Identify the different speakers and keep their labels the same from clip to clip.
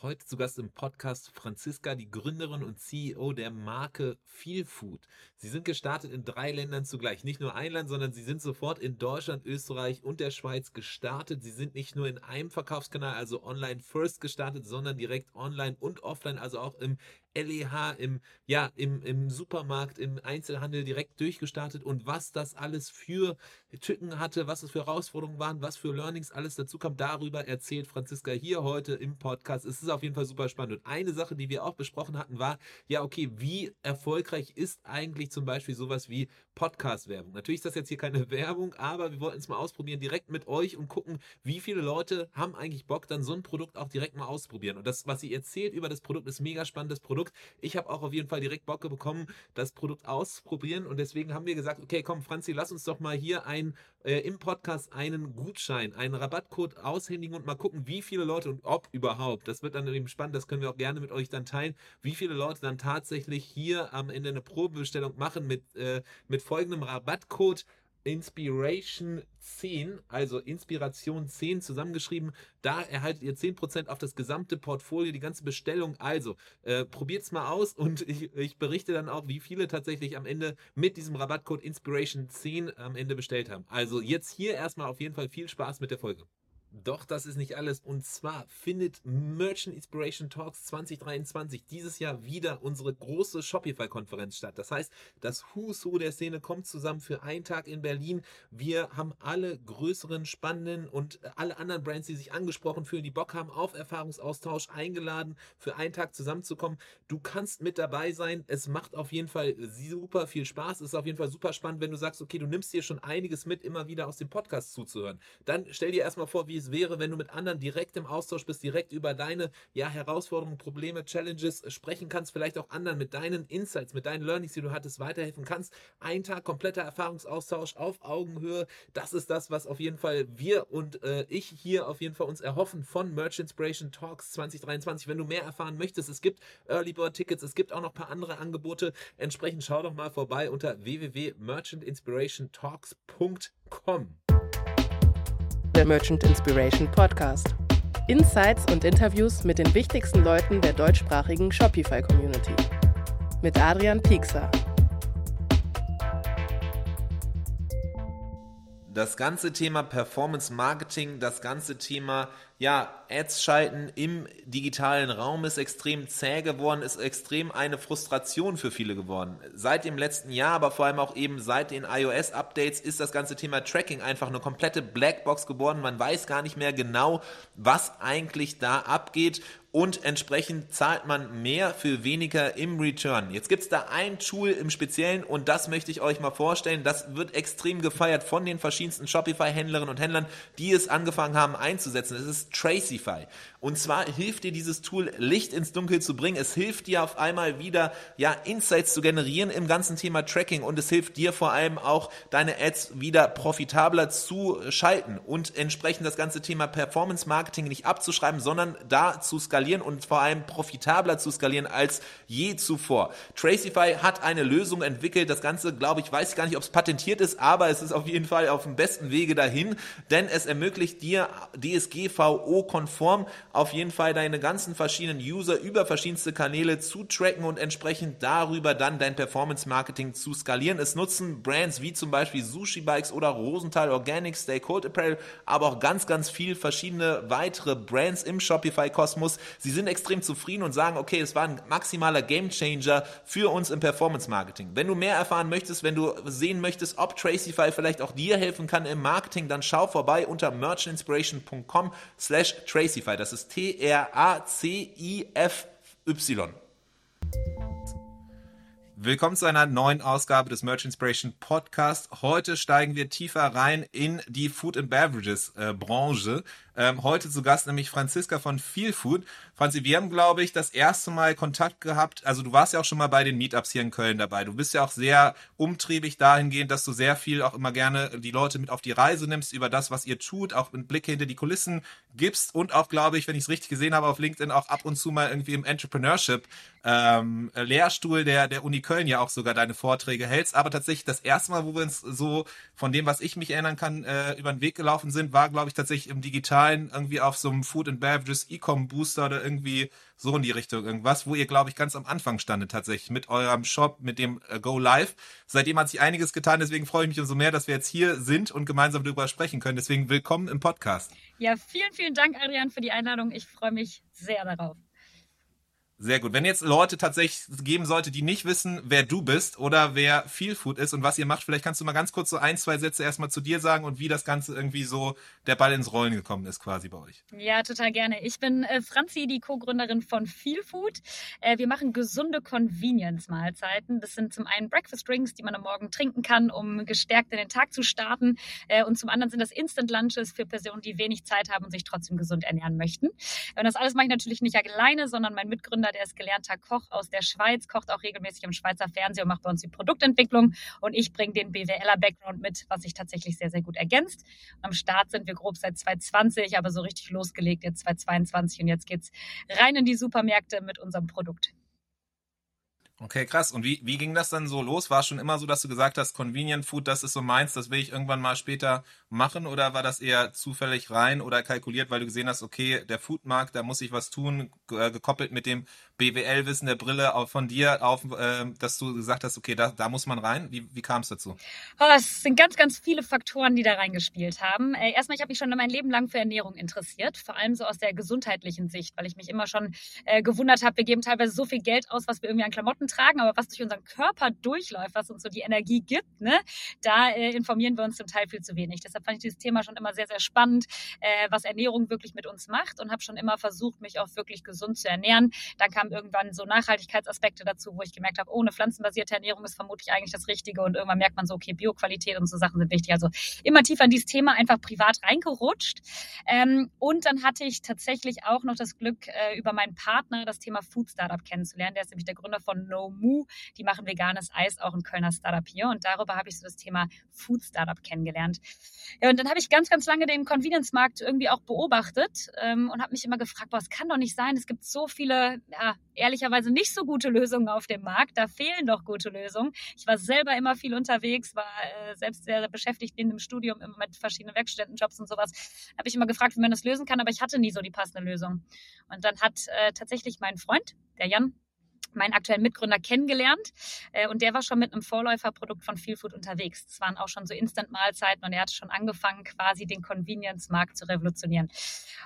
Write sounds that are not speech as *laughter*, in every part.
Speaker 1: Heute zu Gast im Podcast Franziska, die Gründerin und CEO der Marke Feel Food. Sie sind gestartet in drei Ländern zugleich. Nicht nur ein Land, sondern sie sind sofort in Deutschland, Österreich und der Schweiz gestartet. Sie sind nicht nur in einem Verkaufskanal, also online first gestartet, sondern direkt online und offline, also auch im LEH, im, ja, im, im Supermarkt, im Einzelhandel direkt durchgestartet und was das alles für Tücken hatte, was es für Herausforderungen waren, was für Learnings alles dazu kam, darüber erzählt Franziska hier heute im Podcast. Es ist auf jeden Fall super spannend. Und eine Sache, die wir auch besprochen hatten, war, ja, okay, wie erfolgreich ist eigentlich zum Beispiel sowas wie Podcast-Werbung? Natürlich ist das jetzt hier keine *laughs* Werbung, aber wir wollten es mal ausprobieren direkt mit euch und gucken, wie viele Leute haben eigentlich Bock, dann so ein Produkt auch direkt mal auszuprobieren. Und das, was sie erzählt über das Produkt, ist mega spannendes Produkt. Ich habe auch auf jeden Fall direkt Bock bekommen, das Produkt auszuprobieren. Und deswegen haben wir gesagt, okay, komm, Franzi, lass uns doch mal hier ein, äh, im Podcast einen Gutschein, einen Rabattcode aushändigen und mal gucken, wie viele Leute und ob überhaupt. Das wird dann eben spannend, das können wir auch gerne mit euch dann teilen, wie viele Leute dann tatsächlich hier am Ende eine Probebestellung machen mit, äh, mit folgendem Rabattcode. Inspiration 10, also Inspiration 10 zusammengeschrieben. Da erhaltet ihr 10% auf das gesamte Portfolio, die ganze Bestellung. Also äh, probiert es mal aus und *laughs* ich, ich, berichte dann auch, wie viele tatsächlich am Ende mit diesem Rabattcode Inspiration 10 am Ende bestellt haben. Also jetzt hier erstmal auf jeden Fall viel Spaß mit der Folge. Doch das ist nicht alles. Und zwar findet Merchant Inspiration Talks 2023 dieses Jahr wieder unsere große Shopify-Konferenz statt. Das heißt, das Who's Who der Szene kommt zusammen für einen Tag in Berlin. Wir haben alle größeren, spannenden und alle anderen Brands, die sich angesprochen fühlen, die Bock haben auf Erfahrungsaustausch, eingeladen, für einen Tag zusammenzukommen. Du kannst mit dabei sein. Es macht auf jeden Fall super viel Spaß. Es ist auf jeden Fall super spannend, wenn du sagst, okay, du nimmst dir schon einiges mit, immer wieder aus dem Podcast zuzuhören. Dann stell dir erstmal vor, wie es wäre, wenn du mit anderen direkt im Austausch bist, direkt über deine ja, Herausforderungen, Probleme, Challenges sprechen kannst, vielleicht auch anderen mit deinen Insights, mit deinen Learnings, die du hattest, weiterhelfen kannst. Ein Tag kompletter Erfahrungsaustausch auf Augenhöhe. Das ist das, was auf jeden Fall wir und äh, ich hier auf jeden Fall uns erhoffen von Merch Inspiration Talks 2023. Wenn du mehr erfahren möchtest, es gibt Early Bird Tickets, es gibt auch noch ein paar andere Angebote. Entsprechend schau doch mal vorbei unter www.merchantinspirationtalks.com
Speaker 2: der Merchant Inspiration Podcast. Insights und Interviews mit den wichtigsten Leuten der deutschsprachigen Shopify-Community. Mit Adrian Piekser.
Speaker 1: Das ganze Thema Performance Marketing, das ganze Thema ja, Ads schalten im digitalen Raum ist extrem zäh geworden, ist extrem eine Frustration für viele geworden. Seit dem letzten Jahr, aber vor allem auch eben seit den iOS-Updates ist das ganze Thema Tracking einfach eine komplette Blackbox geworden. Man weiß gar nicht mehr genau, was eigentlich da abgeht und entsprechend zahlt man mehr für weniger im Return. Jetzt gibt es da ein Tool im Speziellen und das möchte ich euch mal vorstellen. Das wird extrem gefeiert von den verschiedensten Shopify-Händlerinnen und Händlern, die es angefangen haben einzusetzen. Es ist Tracify. Und zwar hilft dir dieses Tool, Licht ins Dunkel zu bringen. Es hilft dir auf einmal wieder, ja, Insights zu generieren im ganzen Thema Tracking und es hilft dir vor allem auch, deine Ads wieder profitabler zu schalten und entsprechend das ganze Thema Performance Marketing nicht abzuschreiben, sondern da zu skalieren und vor allem profitabler zu skalieren als je zuvor. Tracify hat eine Lösung entwickelt. Das Ganze, glaube ich, weiß ich gar nicht, ob es patentiert ist, aber es ist auf jeden Fall auf dem besten Wege dahin, denn es ermöglicht dir DSGVO-konform auf jeden Fall deine ganzen verschiedenen User über verschiedenste Kanäle zu tracken und entsprechend darüber dann dein Performance Marketing zu skalieren. Es nutzen Brands wie zum Beispiel Sushi Bikes oder Rosenthal Organics, Stay Cold Apparel, aber auch ganz, ganz viel verschiedene weitere Brands im Shopify-Kosmos. Sie sind extrem zufrieden und sagen, okay, es war ein maximaler Gamechanger für uns im Performance Marketing. Wenn du mehr erfahren möchtest, wenn du sehen möchtest, ob Tracify vielleicht auch dir helfen kann im Marketing, dann schau vorbei unter merchinspiration.com slash Tracify. Das ist T-R-A-C-I-F-Y. Willkommen zu einer neuen Ausgabe des Merch Inspiration Podcast. Heute steigen wir tiefer rein in die Food and Beverages äh, Branche. Ähm, heute zu Gast nämlich Franziska von Feel Food. Franzi, wir haben, glaube ich, das erste Mal Kontakt gehabt. Also du warst ja auch schon mal bei den Meetups hier in Köln dabei. Du bist ja auch sehr umtriebig dahingehend, dass du sehr viel auch immer gerne die Leute mit auf die Reise nimmst über das, was ihr tut, auch einen Blick hinter die Kulissen gibst und auch, glaube ich, wenn ich es richtig gesehen habe, auf LinkedIn auch ab und zu mal irgendwie im Entrepreneurship ähm, Lehrstuhl der, der Uni Köln ja auch sogar deine Vorträge hältst. Aber tatsächlich das erste Mal, wo wir uns so von dem, was ich mich erinnern kann, äh, über den Weg gelaufen sind, war, glaube ich, tatsächlich im Digital sein, irgendwie auf so einem Food and Beverages E-Com Booster oder irgendwie so in die Richtung irgendwas, wo ihr, glaube ich, ganz am Anfang standet tatsächlich mit eurem Shop, mit dem äh, Go Live. Seitdem hat sich einiges getan, deswegen freue ich mich umso mehr, dass wir jetzt hier sind und gemeinsam darüber sprechen können. Deswegen willkommen im Podcast.
Speaker 3: Ja, vielen, vielen Dank, Adrian, für die Einladung. Ich freue mich sehr darauf.
Speaker 1: Sehr gut. Wenn jetzt Leute tatsächlich geben sollte, die nicht wissen, wer du bist oder wer Feelfood ist und was ihr macht, vielleicht kannst du mal ganz kurz so ein, zwei Sätze erstmal zu dir sagen und wie das Ganze irgendwie so der Ball ins Rollen gekommen ist quasi bei euch.
Speaker 3: Ja, total gerne. Ich bin äh, Franzi, die Co-Gründerin von Feelfood. Äh, wir machen gesunde Convenience-Mahlzeiten. Das sind zum einen Breakfast Drinks, die man am Morgen trinken kann, um gestärkt in den Tag zu starten. Äh, und zum anderen sind das Instant Lunches für Personen, die wenig Zeit haben und sich trotzdem gesund ernähren möchten. Und das alles mache ich natürlich nicht alleine, sondern mein Mitgründer Müller, der ist gelernter Koch aus der Schweiz, kocht auch regelmäßig im Schweizer Fernsehen und macht bei uns die Produktentwicklung. Und ich bringe den BWLer-Background mit, was sich tatsächlich sehr, sehr gut ergänzt. Am Start sind wir grob seit 2020, aber so richtig losgelegt jetzt 2022 und jetzt geht's rein in die Supermärkte mit unserem Produkt.
Speaker 1: Okay, krass. Und wie, wie ging das dann so los? War es schon immer so, dass du gesagt hast, Convenient Food, das ist so meins, das will ich irgendwann mal später machen? Oder war das eher zufällig rein oder kalkuliert, weil du gesehen hast, okay, der Foodmarkt, da muss ich was tun, äh, gekoppelt mit dem BWL-Wissen der Brille von dir auf, äh, dass du gesagt hast, okay, da, da muss man rein. Wie, wie kam es dazu?
Speaker 3: Oh, es sind ganz, ganz viele Faktoren, die da reingespielt haben. Äh, erstmal, ich habe mich schon mein Leben lang für Ernährung interessiert, vor allem so aus der gesundheitlichen Sicht, weil ich mich immer schon äh, gewundert habe, wir geben teilweise so viel Geld aus, was wir irgendwie an Klamotten tragen, aber was durch unseren Körper durchläuft, was uns so die Energie gibt, ne, da äh, informieren wir uns zum Teil viel zu wenig. Deshalb fand ich dieses Thema schon immer sehr, sehr spannend, äh, was Ernährung wirklich mit uns macht und habe schon immer versucht, mich auch wirklich gesund zu ernähren. Dann kam kamen irgendwann so Nachhaltigkeitsaspekte dazu, wo ich gemerkt habe, oh, eine pflanzenbasierte Ernährung ist vermutlich eigentlich das Richtige und irgendwann merkt man so, okay, Bioqualität und so Sachen sind wichtig. Also immer tiefer in dieses Thema einfach privat reingerutscht. Ähm, und dann hatte ich tatsächlich auch noch das Glück, äh, über meinen Partner das Thema Food Startup kennenzulernen. Der ist nämlich der Gründer von No Moo. Die machen veganes Eis, auch ein Kölner Startup hier. Und darüber habe ich so das Thema Food Startup kennengelernt. Ja, und dann habe ich ganz, ganz lange den Convenience-Markt irgendwie auch beobachtet ähm, und habe mich immer gefragt, boah, es kann doch nicht sein, es gibt so viele ja, ehrlicherweise nicht so gute Lösungen auf dem Markt. Da fehlen doch gute Lösungen. Ich war selber immer viel unterwegs, war äh, selbst sehr beschäftigt in dem Studium immer mit verschiedenen Werkstudentenjobs und sowas. Habe ich immer gefragt, wie man das lösen kann, aber ich hatte nie so die passende Lösung. Und dann hat äh, tatsächlich mein Freund, der Jan, meinen aktuellen Mitgründer kennengelernt äh, und der war schon mit einem Vorläuferprodukt von Feel Food unterwegs. Es waren auch schon so Instant-Mahlzeiten und er hat schon angefangen, quasi den Convenience-Markt zu revolutionieren.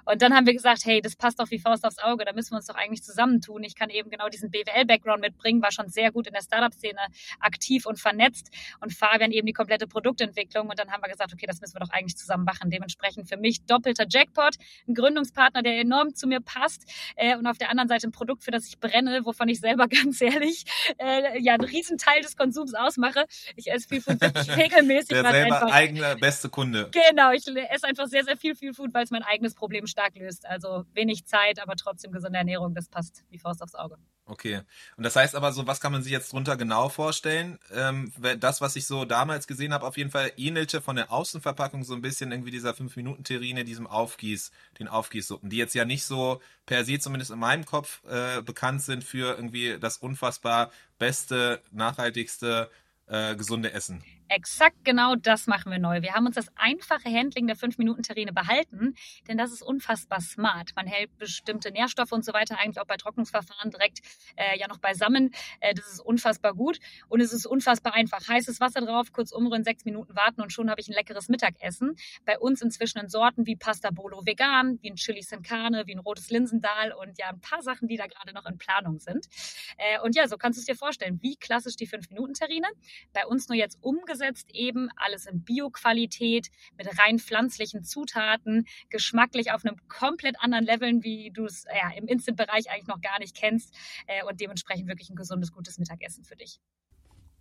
Speaker 3: Und dann haben wir gesagt, hey, das passt doch wie Faust aufs Auge, da müssen wir uns doch eigentlich zusammentun. Ich kann eben genau diesen BWL-Background mitbringen, war schon sehr gut in der Startup-Szene aktiv und vernetzt und Fabian eben die komplette Produktentwicklung und dann haben wir gesagt, okay, das müssen wir doch eigentlich zusammen machen. Dementsprechend für mich doppelter Jackpot, ein Gründungspartner, der enorm zu mir passt äh, und auf der anderen Seite ein Produkt, für das ich brenne, wovon ich selber *laughs* ganz ehrlich äh, ja einen riesen Teil des Konsums ausmache. Ich esse viel Food wirklich regelmäßig.
Speaker 1: Der selber einfach, eigene beste Kunde.
Speaker 3: Genau, ich esse einfach sehr, sehr viel, viel Food, weil es mein eigenes Problem stark löst. Also wenig Zeit, aber trotzdem gesunde Ernährung, das passt wie Faust aufs Auge.
Speaker 1: Okay. Und das heißt aber so, was kann man sich jetzt drunter genau vorstellen? Ähm, das, was ich so damals gesehen habe, auf jeden Fall ähnelte von der Außenverpackung so ein bisschen irgendwie dieser 5-Minuten-Terrine, diesem Aufgieß, den Aufgießsuppen, die jetzt ja nicht so per se zumindest in meinem Kopf äh, bekannt sind für irgendwie das unfassbar beste, nachhaltigste, äh, gesunde Essen.
Speaker 3: Exakt genau das machen wir neu. Wir haben uns das einfache Handling der 5-Minuten-Terrine behalten, denn das ist unfassbar smart. Man hält bestimmte Nährstoffe und so weiter eigentlich auch bei Trocknungsverfahren direkt äh, ja noch beisammen. Äh, das ist unfassbar gut und es ist unfassbar einfach. Heißes Wasser drauf, kurz umrühren, sechs Minuten warten und schon habe ich ein leckeres Mittagessen. Bei uns inzwischen in Sorten wie Pasta Bolo vegan, wie ein Chili Sin Carne, wie ein rotes Linsendal und ja ein paar Sachen, die da gerade noch in Planung sind. Äh, und ja, so kannst du es dir vorstellen, wie klassisch die 5-Minuten-Terrine. Bei uns nur jetzt umgesetzt umgesetzt, eben alles in Bioqualität, mit rein pflanzlichen Zutaten, geschmacklich auf einem komplett anderen Level, wie du es ja, im Instant-Bereich eigentlich noch gar nicht kennst äh, und dementsprechend wirklich ein gesundes, gutes Mittagessen für dich.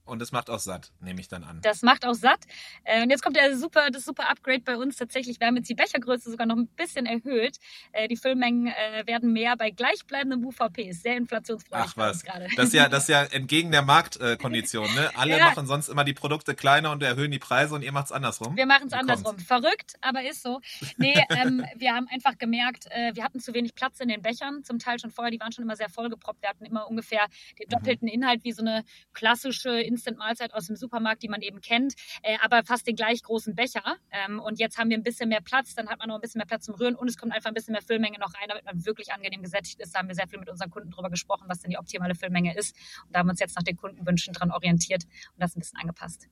Speaker 1: Und es macht auch satt, nehme ich dann an.
Speaker 3: Das macht auch satt. Äh, und jetzt kommt der super, das super Upgrade bei uns tatsächlich. Wir haben jetzt die Bechergröße sogar noch ein bisschen erhöht. Äh, die Füllmengen äh, werden mehr bei gleichbleibendem UVP. Ist sehr inflationsfreundlich
Speaker 1: Ach was. gerade. Das ist ja, das ist ja *laughs* entgegen der Marktkondition. Ne? Alle *laughs* ja. machen sonst immer die Produkte kleiner und erhöhen die Preise und ihr macht es andersrum.
Speaker 3: Wir machen es andersrum. Kommt's? Verrückt, aber ist so. Nee, *laughs* ähm, wir haben einfach gemerkt, äh, wir hatten zu wenig Platz in den Bechern. Zum Teil schon vorher, die waren schon immer sehr vollgeproppt. Wir hatten immer ungefähr den mhm. doppelten Inhalt wie so eine klassische Instant-Mahlzeit aus dem Supermarkt, die man eben kennt, äh, aber fast den gleich großen Becher. Ähm, und jetzt haben wir ein bisschen mehr Platz, dann hat man noch ein bisschen mehr Platz zum Rühren und es kommt einfach ein bisschen mehr Füllmenge noch rein, damit man wirklich angenehm gesättigt ist. Da haben wir sehr viel mit unseren Kunden drüber gesprochen, was denn die optimale Füllmenge ist. Und da haben wir uns jetzt nach den Kundenwünschen dran orientiert und das ein bisschen angepasst.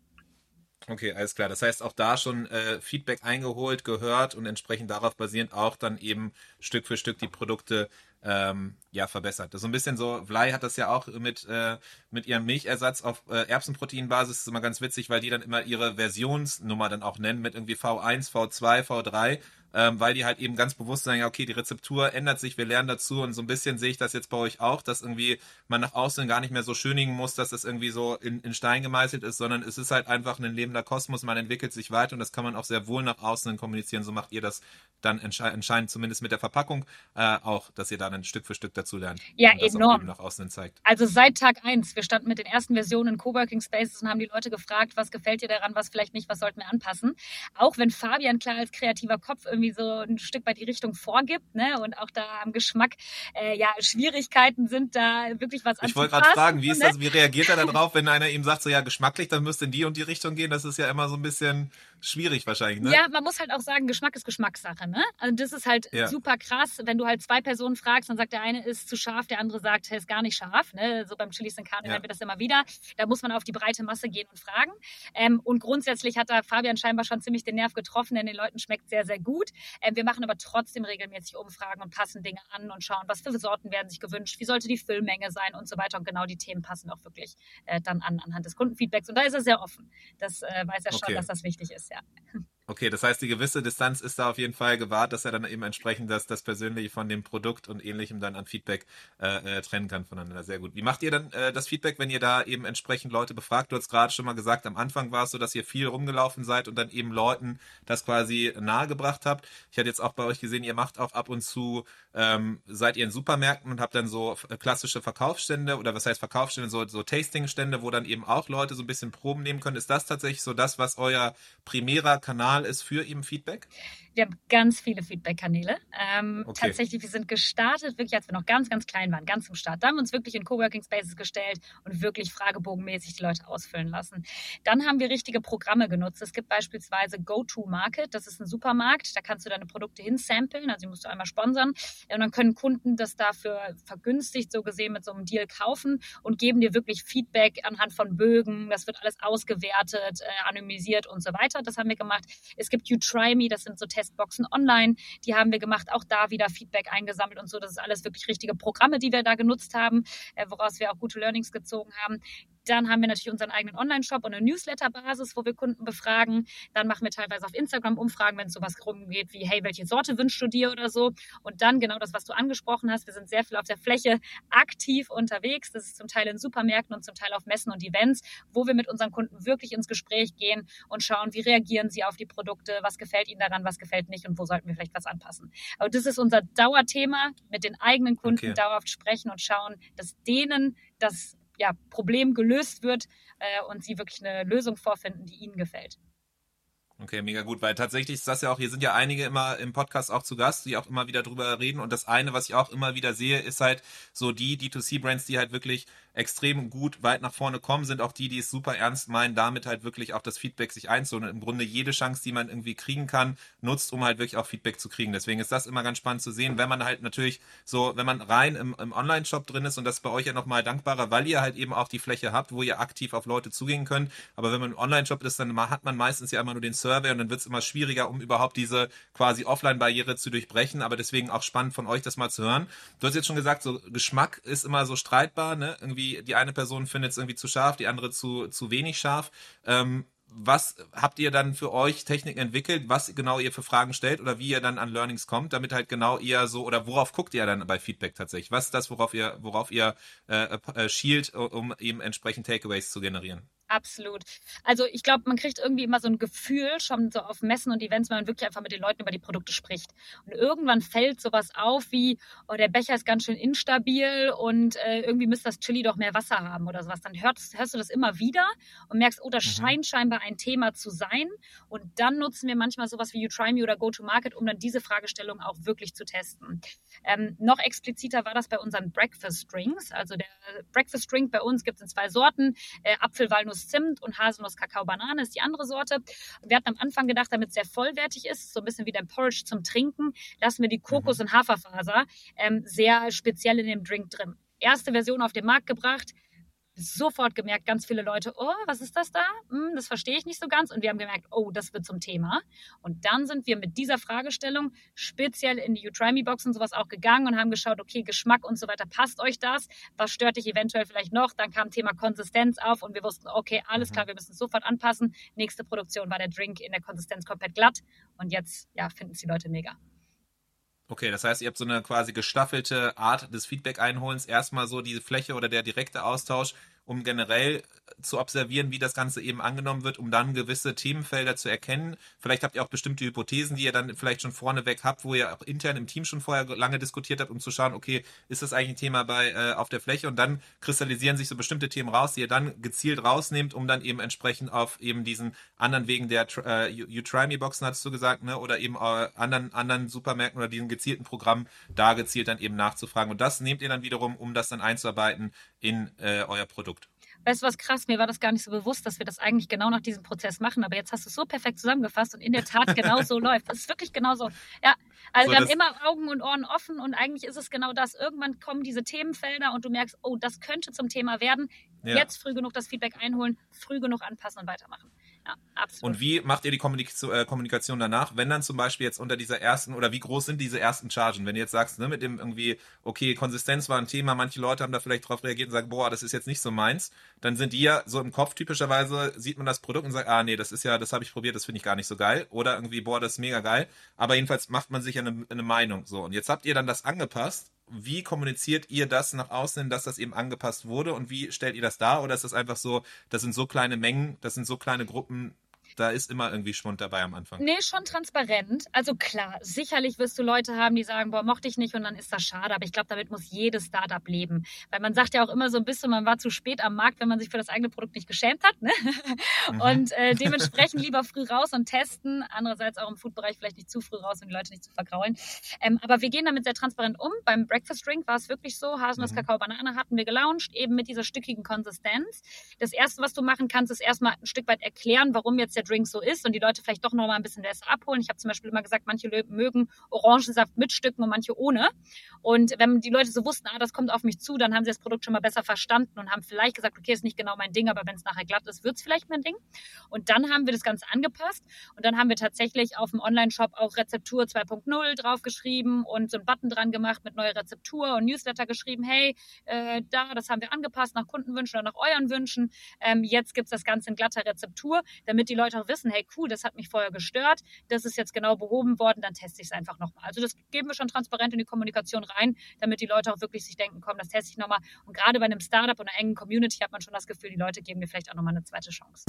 Speaker 1: Okay, alles klar. Das heißt, auch da schon äh, Feedback eingeholt, gehört und entsprechend darauf basierend auch dann eben Stück für Stück die Produkte ähm, ja verbessert. So ein bisschen so, Vlai hat das ja auch mit, äh, mit ihrem Milchersatz auf äh, Erbsenproteinbasis, das ist immer ganz witzig, weil die dann immer ihre Versionsnummer dann auch nennen mit irgendwie V1, V2, V3 ähm, weil die halt eben ganz bewusst sagen, ja, okay, die Rezeptur ändert sich, wir lernen dazu und so ein bisschen sehe ich das jetzt bei euch auch, dass irgendwie man nach außen gar nicht mehr so schönigen muss, dass das irgendwie so in, in Stein gemeißelt ist, sondern es ist halt einfach ein lebender Kosmos, man entwickelt sich weiter und das kann man auch sehr wohl nach außen kommunizieren. So macht ihr das dann entscheidend zumindest mit der Verpackung äh, auch, dass ihr da dann Stück für Stück dazu lernt.
Speaker 3: Ja, enorm.
Speaker 1: nach außen zeigt.
Speaker 3: Also seit Tag eins, wir standen mit den ersten Versionen in Coworking Spaces und haben die Leute gefragt, was gefällt dir daran, was vielleicht nicht, was sollten wir anpassen. Auch wenn Fabian klar als kreativer Kopf irgendwie so ein Stück weit die Richtung vorgibt, ne? Und auch da am Geschmack äh, ja Schwierigkeiten sind, da wirklich was
Speaker 1: Ich wollte gerade fragen, wie ist ne? das, wie reagiert er darauf, wenn einer ihm sagt, so ja, geschmacklich, dann müsste in die und die Richtung gehen? Das ist ja immer so ein bisschen schwierig wahrscheinlich, ne?
Speaker 3: Ja, man muss halt auch sagen, Geschmack ist Geschmackssache, ne? Also das ist halt ja. super krass, wenn du halt zwei Personen fragst, dann sagt der eine ist zu scharf, der andere sagt, er ist gar nicht scharf, ne? So beim Chilis in Carne ja. haben wir das immer wieder. Da muss man auf die breite Masse gehen und fragen. Ähm, und grundsätzlich hat da Fabian scheinbar schon ziemlich den Nerv getroffen, denn den Leuten schmeckt sehr, sehr gut. Ähm, wir machen aber trotzdem regelmäßig Umfragen und passen Dinge an und schauen, was für Sorten werden sich gewünscht, wie sollte die Füllmenge sein und so weiter. Und genau die Themen passen auch wirklich äh, dann an anhand des Kundenfeedbacks. Und da ist er sehr offen. Das äh, weiß er okay. schon, dass das wichtig ist, ja.
Speaker 1: Okay, das heißt, die gewisse Distanz ist da auf jeden Fall gewahrt, dass er dann eben entsprechend das, das Persönliche von dem Produkt und ähnlichem dann an Feedback äh, äh, trennen kann voneinander. Sehr gut. Wie macht ihr dann äh, das Feedback, wenn ihr da eben entsprechend Leute befragt? Du hast gerade schon mal gesagt, am Anfang war es so, dass ihr viel rumgelaufen seid und dann eben Leuten das quasi nahegebracht habt. Ich hatte jetzt auch bei euch gesehen, ihr macht auch ab und zu, ähm, seid ihr in Supermärkten und habt dann so klassische Verkaufsstände oder was heißt Verkaufsstände, so, so Tastingstände, wo dann eben auch Leute so ein bisschen Proben nehmen können. Ist das tatsächlich so das, was euer primärer Kanal ist für eben Feedback?
Speaker 3: Wir haben ganz viele Feedback-Kanäle. Ähm, okay. Tatsächlich, wir sind gestartet, wirklich als wir noch ganz, ganz klein waren, ganz zum Start. Da haben wir uns wirklich in Coworking Spaces gestellt und wirklich fragebogenmäßig die Leute ausfüllen lassen. Dann haben wir richtige Programme genutzt. Es gibt beispielsweise Go-To-Market, das ist ein Supermarkt, da kannst du deine Produkte hinsamplen, also die musst du einmal sponsern und dann können Kunden das dafür vergünstigt, so gesehen, mit so einem Deal kaufen und geben dir wirklich Feedback anhand von Bögen. Das wird alles ausgewertet, äh, anonymisiert und so weiter. Das haben wir gemacht. Es gibt You Try Me, das sind so Testboxen online, die haben wir gemacht, auch da wieder Feedback eingesammelt und so. Das ist alles wirklich richtige Programme, die wir da genutzt haben, äh, woraus wir auch gute Learnings gezogen haben. Dann haben wir natürlich unseren eigenen Online-Shop und eine Newsletter-Basis, wo wir Kunden befragen. Dann machen wir teilweise auf Instagram Umfragen, wenn es sowas rumgeht wie, hey, welche Sorte wünschst du dir oder so. Und dann genau das, was du angesprochen hast. Wir sind sehr viel auf der Fläche aktiv unterwegs. Das ist zum Teil in Supermärkten und zum Teil auf Messen und Events, wo wir mit unseren Kunden wirklich ins Gespräch gehen und schauen, wie reagieren sie auf die Produkte, was gefällt ihnen daran, was gefällt nicht und wo sollten wir vielleicht was anpassen. Aber das ist unser Dauerthema, mit den eigenen Kunden okay. dauerhaft sprechen und schauen, dass denen das ja, Problem gelöst wird äh, und sie wirklich eine Lösung vorfinden, die ihnen gefällt.
Speaker 1: Okay, mega gut, weil tatsächlich ist das ja auch, hier sind ja einige immer im Podcast auch zu Gast, die auch immer wieder drüber reden und das eine, was ich auch immer wieder sehe, ist halt so die D2C-Brands, die halt wirklich extrem gut weit nach vorne kommen, sind auch die, die es super ernst meinen, damit halt wirklich auch das Feedback sich einzuholen und im Grunde jede Chance, die man irgendwie kriegen kann, nutzt, um halt wirklich auch Feedback zu kriegen. Deswegen ist das immer ganz spannend zu sehen, wenn man halt natürlich so, wenn man rein im, im Online-Shop drin ist und das bei euch ja nochmal dankbarer, weil ihr halt eben auch die Fläche habt, wo ihr aktiv auf Leute zugehen könnt. Aber wenn man im Online-Shop ist, dann hat man meistens ja immer nur den Survey und dann wird es immer schwieriger, um überhaupt diese quasi Offline-Barriere zu durchbrechen. Aber deswegen auch spannend von euch das mal zu hören. Du hast jetzt schon gesagt, so Geschmack ist immer so streitbar, ne? Irgendwie die eine Person findet es irgendwie zu scharf, die andere zu, zu wenig scharf. Ähm, was habt ihr dann für euch Techniken entwickelt, was genau ihr für Fragen stellt oder wie ihr dann an Learnings kommt, damit halt genau ihr so oder worauf guckt ihr dann bei Feedback tatsächlich? Was ist das, worauf ihr, worauf ihr äh, äh, schielt, um eben entsprechend Takeaways zu generieren?
Speaker 3: Absolut. Also ich glaube, man kriegt irgendwie immer so ein Gefühl schon so auf Messen und Events, wenn man wirklich einfach mit den Leuten über die Produkte spricht. Und irgendwann fällt sowas auf wie, oh, der Becher ist ganz schön instabil und äh, irgendwie müsste das Chili doch mehr Wasser haben oder sowas. Dann hörst, hörst du das immer wieder und merkst, oh, das mhm. scheint scheinbar ein Thema zu sein. Und dann nutzen wir manchmal sowas wie You Try Me oder Go to Market, um dann diese Fragestellung auch wirklich zu testen. Ähm, noch expliziter war das bei unseren Breakfast Drinks. Also der Breakfast Drink bei uns gibt es in zwei Sorten. Äh, Apfel, Walnuss, Zimt und Haselnuss, Kakao, Banane ist die andere Sorte. Wir hatten am Anfang gedacht, damit es sehr vollwertig ist, so ein bisschen wie der Porridge zum Trinken, lassen wir die Kokos- mhm. und Haferfaser ähm, sehr speziell in dem Drink drin. Erste Version auf den Markt gebracht, sofort gemerkt, ganz viele Leute, oh, was ist das da? Hm, das verstehe ich nicht so ganz. Und wir haben gemerkt, oh, das wird zum Thema. Und dann sind wir mit dieser Fragestellung speziell in die You Try Me Box und sowas auch gegangen und haben geschaut, okay, Geschmack und so weiter, passt euch das? Was stört dich eventuell vielleicht noch? Dann kam Thema Konsistenz auf und wir wussten, okay, alles mhm. klar, wir müssen es sofort anpassen. Nächste Produktion war der Drink in der Konsistenz komplett glatt. Und jetzt, ja, finden es die Leute mega.
Speaker 1: Okay, das heißt, ihr habt so eine quasi gestaffelte Art des Feedback-Einholens. Erstmal so diese Fläche oder der direkte Austausch um generell zu observieren, wie das Ganze eben angenommen wird, um dann gewisse Themenfelder zu erkennen. Vielleicht habt ihr auch bestimmte Hypothesen, die ihr dann vielleicht schon vorneweg habt, wo ihr auch intern im Team schon vorher lange diskutiert habt, um zu schauen, okay, ist das eigentlich ein Thema bei äh, auf der Fläche? Und dann kristallisieren sich so bestimmte Themen raus, die ihr dann gezielt rausnehmt, um dann eben entsprechend auf eben diesen anderen Wegen der äh, You Try Me Boxen, hattest du gesagt, ne? Oder eben äh, anderen, anderen Supermärkten oder diesen gezielten Programmen da gezielt dann eben nachzufragen. Und das nehmt ihr dann wiederum, um das dann einzuarbeiten in äh, euer Produkt.
Speaker 3: Weißt du was krass? Mir war das gar nicht so bewusst, dass wir das eigentlich genau nach diesem Prozess machen. Aber jetzt hast du es so perfekt zusammengefasst und in der Tat genau so *laughs* läuft. Das ist wirklich genau so. Ja, also so, wir haben immer Augen und Ohren offen und eigentlich ist es genau das. Irgendwann kommen diese Themenfelder und du merkst, oh, das könnte zum Thema werden. Ja. Jetzt früh genug das Feedback einholen, früh genug anpassen und weitermachen. Ja,
Speaker 1: absolut. Und wie macht ihr die äh, Kommunikation danach, wenn dann zum Beispiel jetzt unter dieser ersten oder wie groß sind diese ersten Chargen? Wenn du jetzt sagst, ne, mit dem irgendwie, okay, Konsistenz war ein Thema, manche Leute haben da vielleicht drauf reagiert und sagen, boah, das ist jetzt nicht so meins, dann sind die ja so im Kopf typischerweise, sieht man das Produkt und sagt, ah nee, das ist ja, das habe ich probiert, das finde ich gar nicht so geil. Oder irgendwie, boah, das ist mega geil. Aber jedenfalls macht man sich ja eine, eine Meinung. So, und jetzt habt ihr dann das angepasst wie kommuniziert ihr das nach außen, dass das eben angepasst wurde und wie stellt ihr das dar? Oder ist das einfach so, das sind so kleine Mengen, das sind so kleine Gruppen, da ist immer irgendwie Schwund dabei am Anfang.
Speaker 3: Nee, schon transparent. Also klar, sicherlich wirst du Leute haben, die sagen, boah, mochte ich nicht und dann ist das schade. Aber ich glaube, damit muss jedes Startup leben. Weil man sagt ja auch immer so ein bisschen, man war zu spät am Markt, wenn man sich für das eigene Produkt nicht geschämt hat. Ne? Mhm. *laughs* Und äh, dementsprechend lieber früh raus und testen. Andererseits auch im Food-Bereich vielleicht nicht zu früh raus, um die Leute nicht zu vergraulen. Ähm, aber wir gehen damit sehr transparent um. Beim Breakfast Drink war es wirklich so, Haselnuss, mhm. Kakao, Banane hatten wir gelauncht, eben mit dieser stückigen Konsistenz. Das Erste, was du machen kannst, ist erstmal ein Stück weit erklären, warum jetzt der Drink so ist und die Leute vielleicht doch noch mal ein bisschen besser abholen. Ich habe zum Beispiel immer gesagt, manche mögen Orangensaft mit Stücken und manche ohne. Und wenn die Leute so wussten, ah, das kommt auf mich zu, dann haben sie das Produkt schon mal besser verstanden und haben vielleicht gesagt, okay, ist nicht genau mein Ding, aber wenn es nachher glatt ist, wird es vielleicht mein Ding. Und dann haben wir das Ganze angepasst und dann haben wir tatsächlich auf dem Online-Shop auch Rezeptur 2.0 draufgeschrieben und so einen Button dran gemacht mit neuer Rezeptur und Newsletter geschrieben, hey, äh, da, das haben wir angepasst nach Kundenwünschen oder nach euren Wünschen. Ähm, jetzt gibt es das Ganze in glatter Rezeptur, damit die Leute auch wissen, hey, cool, das hat mich vorher gestört, das ist jetzt genau behoben worden, dann teste ich es einfach nochmal. Also das geben wir schon transparent in die Kommunikation rein, damit die Leute auch wirklich sich denken, komm, das teste ich nochmal. Und gerade bei einem Startup und einer engen Community hat man schon das Gefühl, die Leute geben mir vielleicht auch nochmal eine zweite Chance.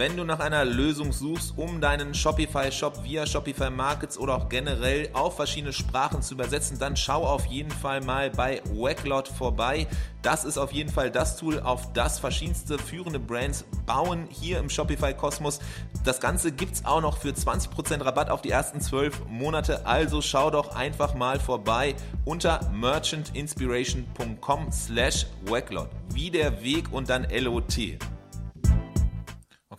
Speaker 1: Wenn du nach einer Lösung suchst, um deinen Shopify-Shop via Shopify Markets oder auch generell auf verschiedene Sprachen zu übersetzen, dann schau auf jeden Fall mal bei Wacklot vorbei. Das ist auf jeden Fall das Tool, auf das verschiedenste führende Brands bauen hier im Shopify-Kosmos. Das Ganze gibt es auch noch für 20% Rabatt auf die ersten 12 Monate. Also schau doch einfach mal vorbei unter merchantinspiration.com slash Wacklot. Wie der Weg und dann LOT.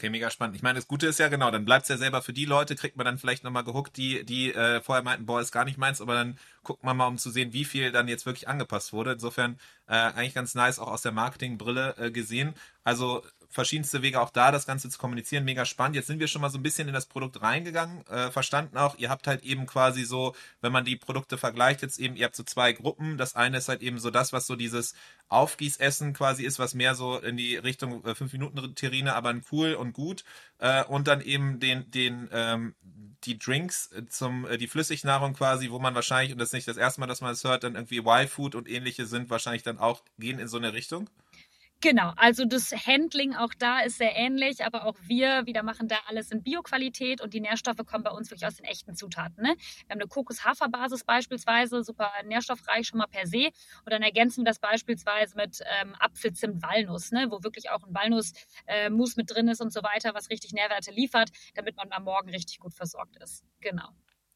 Speaker 1: Okay, mega spannend. Ich meine, das Gute ist ja genau, dann bleibt es ja selber für die Leute, kriegt man dann vielleicht nochmal gehuckt, die, die äh, vorher meinten, boah, ist gar nicht meins, aber dann guckt man mal, um zu sehen, wie viel dann jetzt wirklich angepasst wurde. Insofern äh, eigentlich ganz nice, auch aus der Marketingbrille äh, gesehen. Also verschiedenste Wege auch da, das Ganze zu kommunizieren. Mega spannend. Jetzt sind wir schon mal so ein bisschen in das Produkt reingegangen, äh, verstanden auch. Ihr habt halt eben quasi so, wenn man die Produkte vergleicht, jetzt eben, ihr habt so zwei Gruppen. Das eine ist halt eben so das, was so dieses Aufgießessen quasi ist, was mehr so in die Richtung äh, 5-Minuten-Terrine, aber cool und gut. Äh, und dann eben den, den, ähm, die Drinks äh, zum, äh, die Flüssignahrung quasi, wo man wahrscheinlich, und das ist nicht das erste Mal, dass man es das hört, dann irgendwie Y-Food und ähnliche sind wahrscheinlich dann auch, gehen in so eine Richtung.
Speaker 3: Genau, also das Handling auch da ist sehr ähnlich, aber auch wir wieder machen da alles in Bioqualität und die Nährstoffe kommen bei uns wirklich aus den echten Zutaten. Ne? Wir haben eine Kokos-Hafer-Basis beispielsweise, super nährstoffreich schon mal per se und dann ergänzen wir das beispielsweise mit ähm, Apfel, Zimt, Walnuss, ne? wo wirklich auch ein Walnussmus äh, mit drin ist und so weiter, was richtig Nährwerte liefert, damit man am Morgen richtig gut versorgt ist. Genau.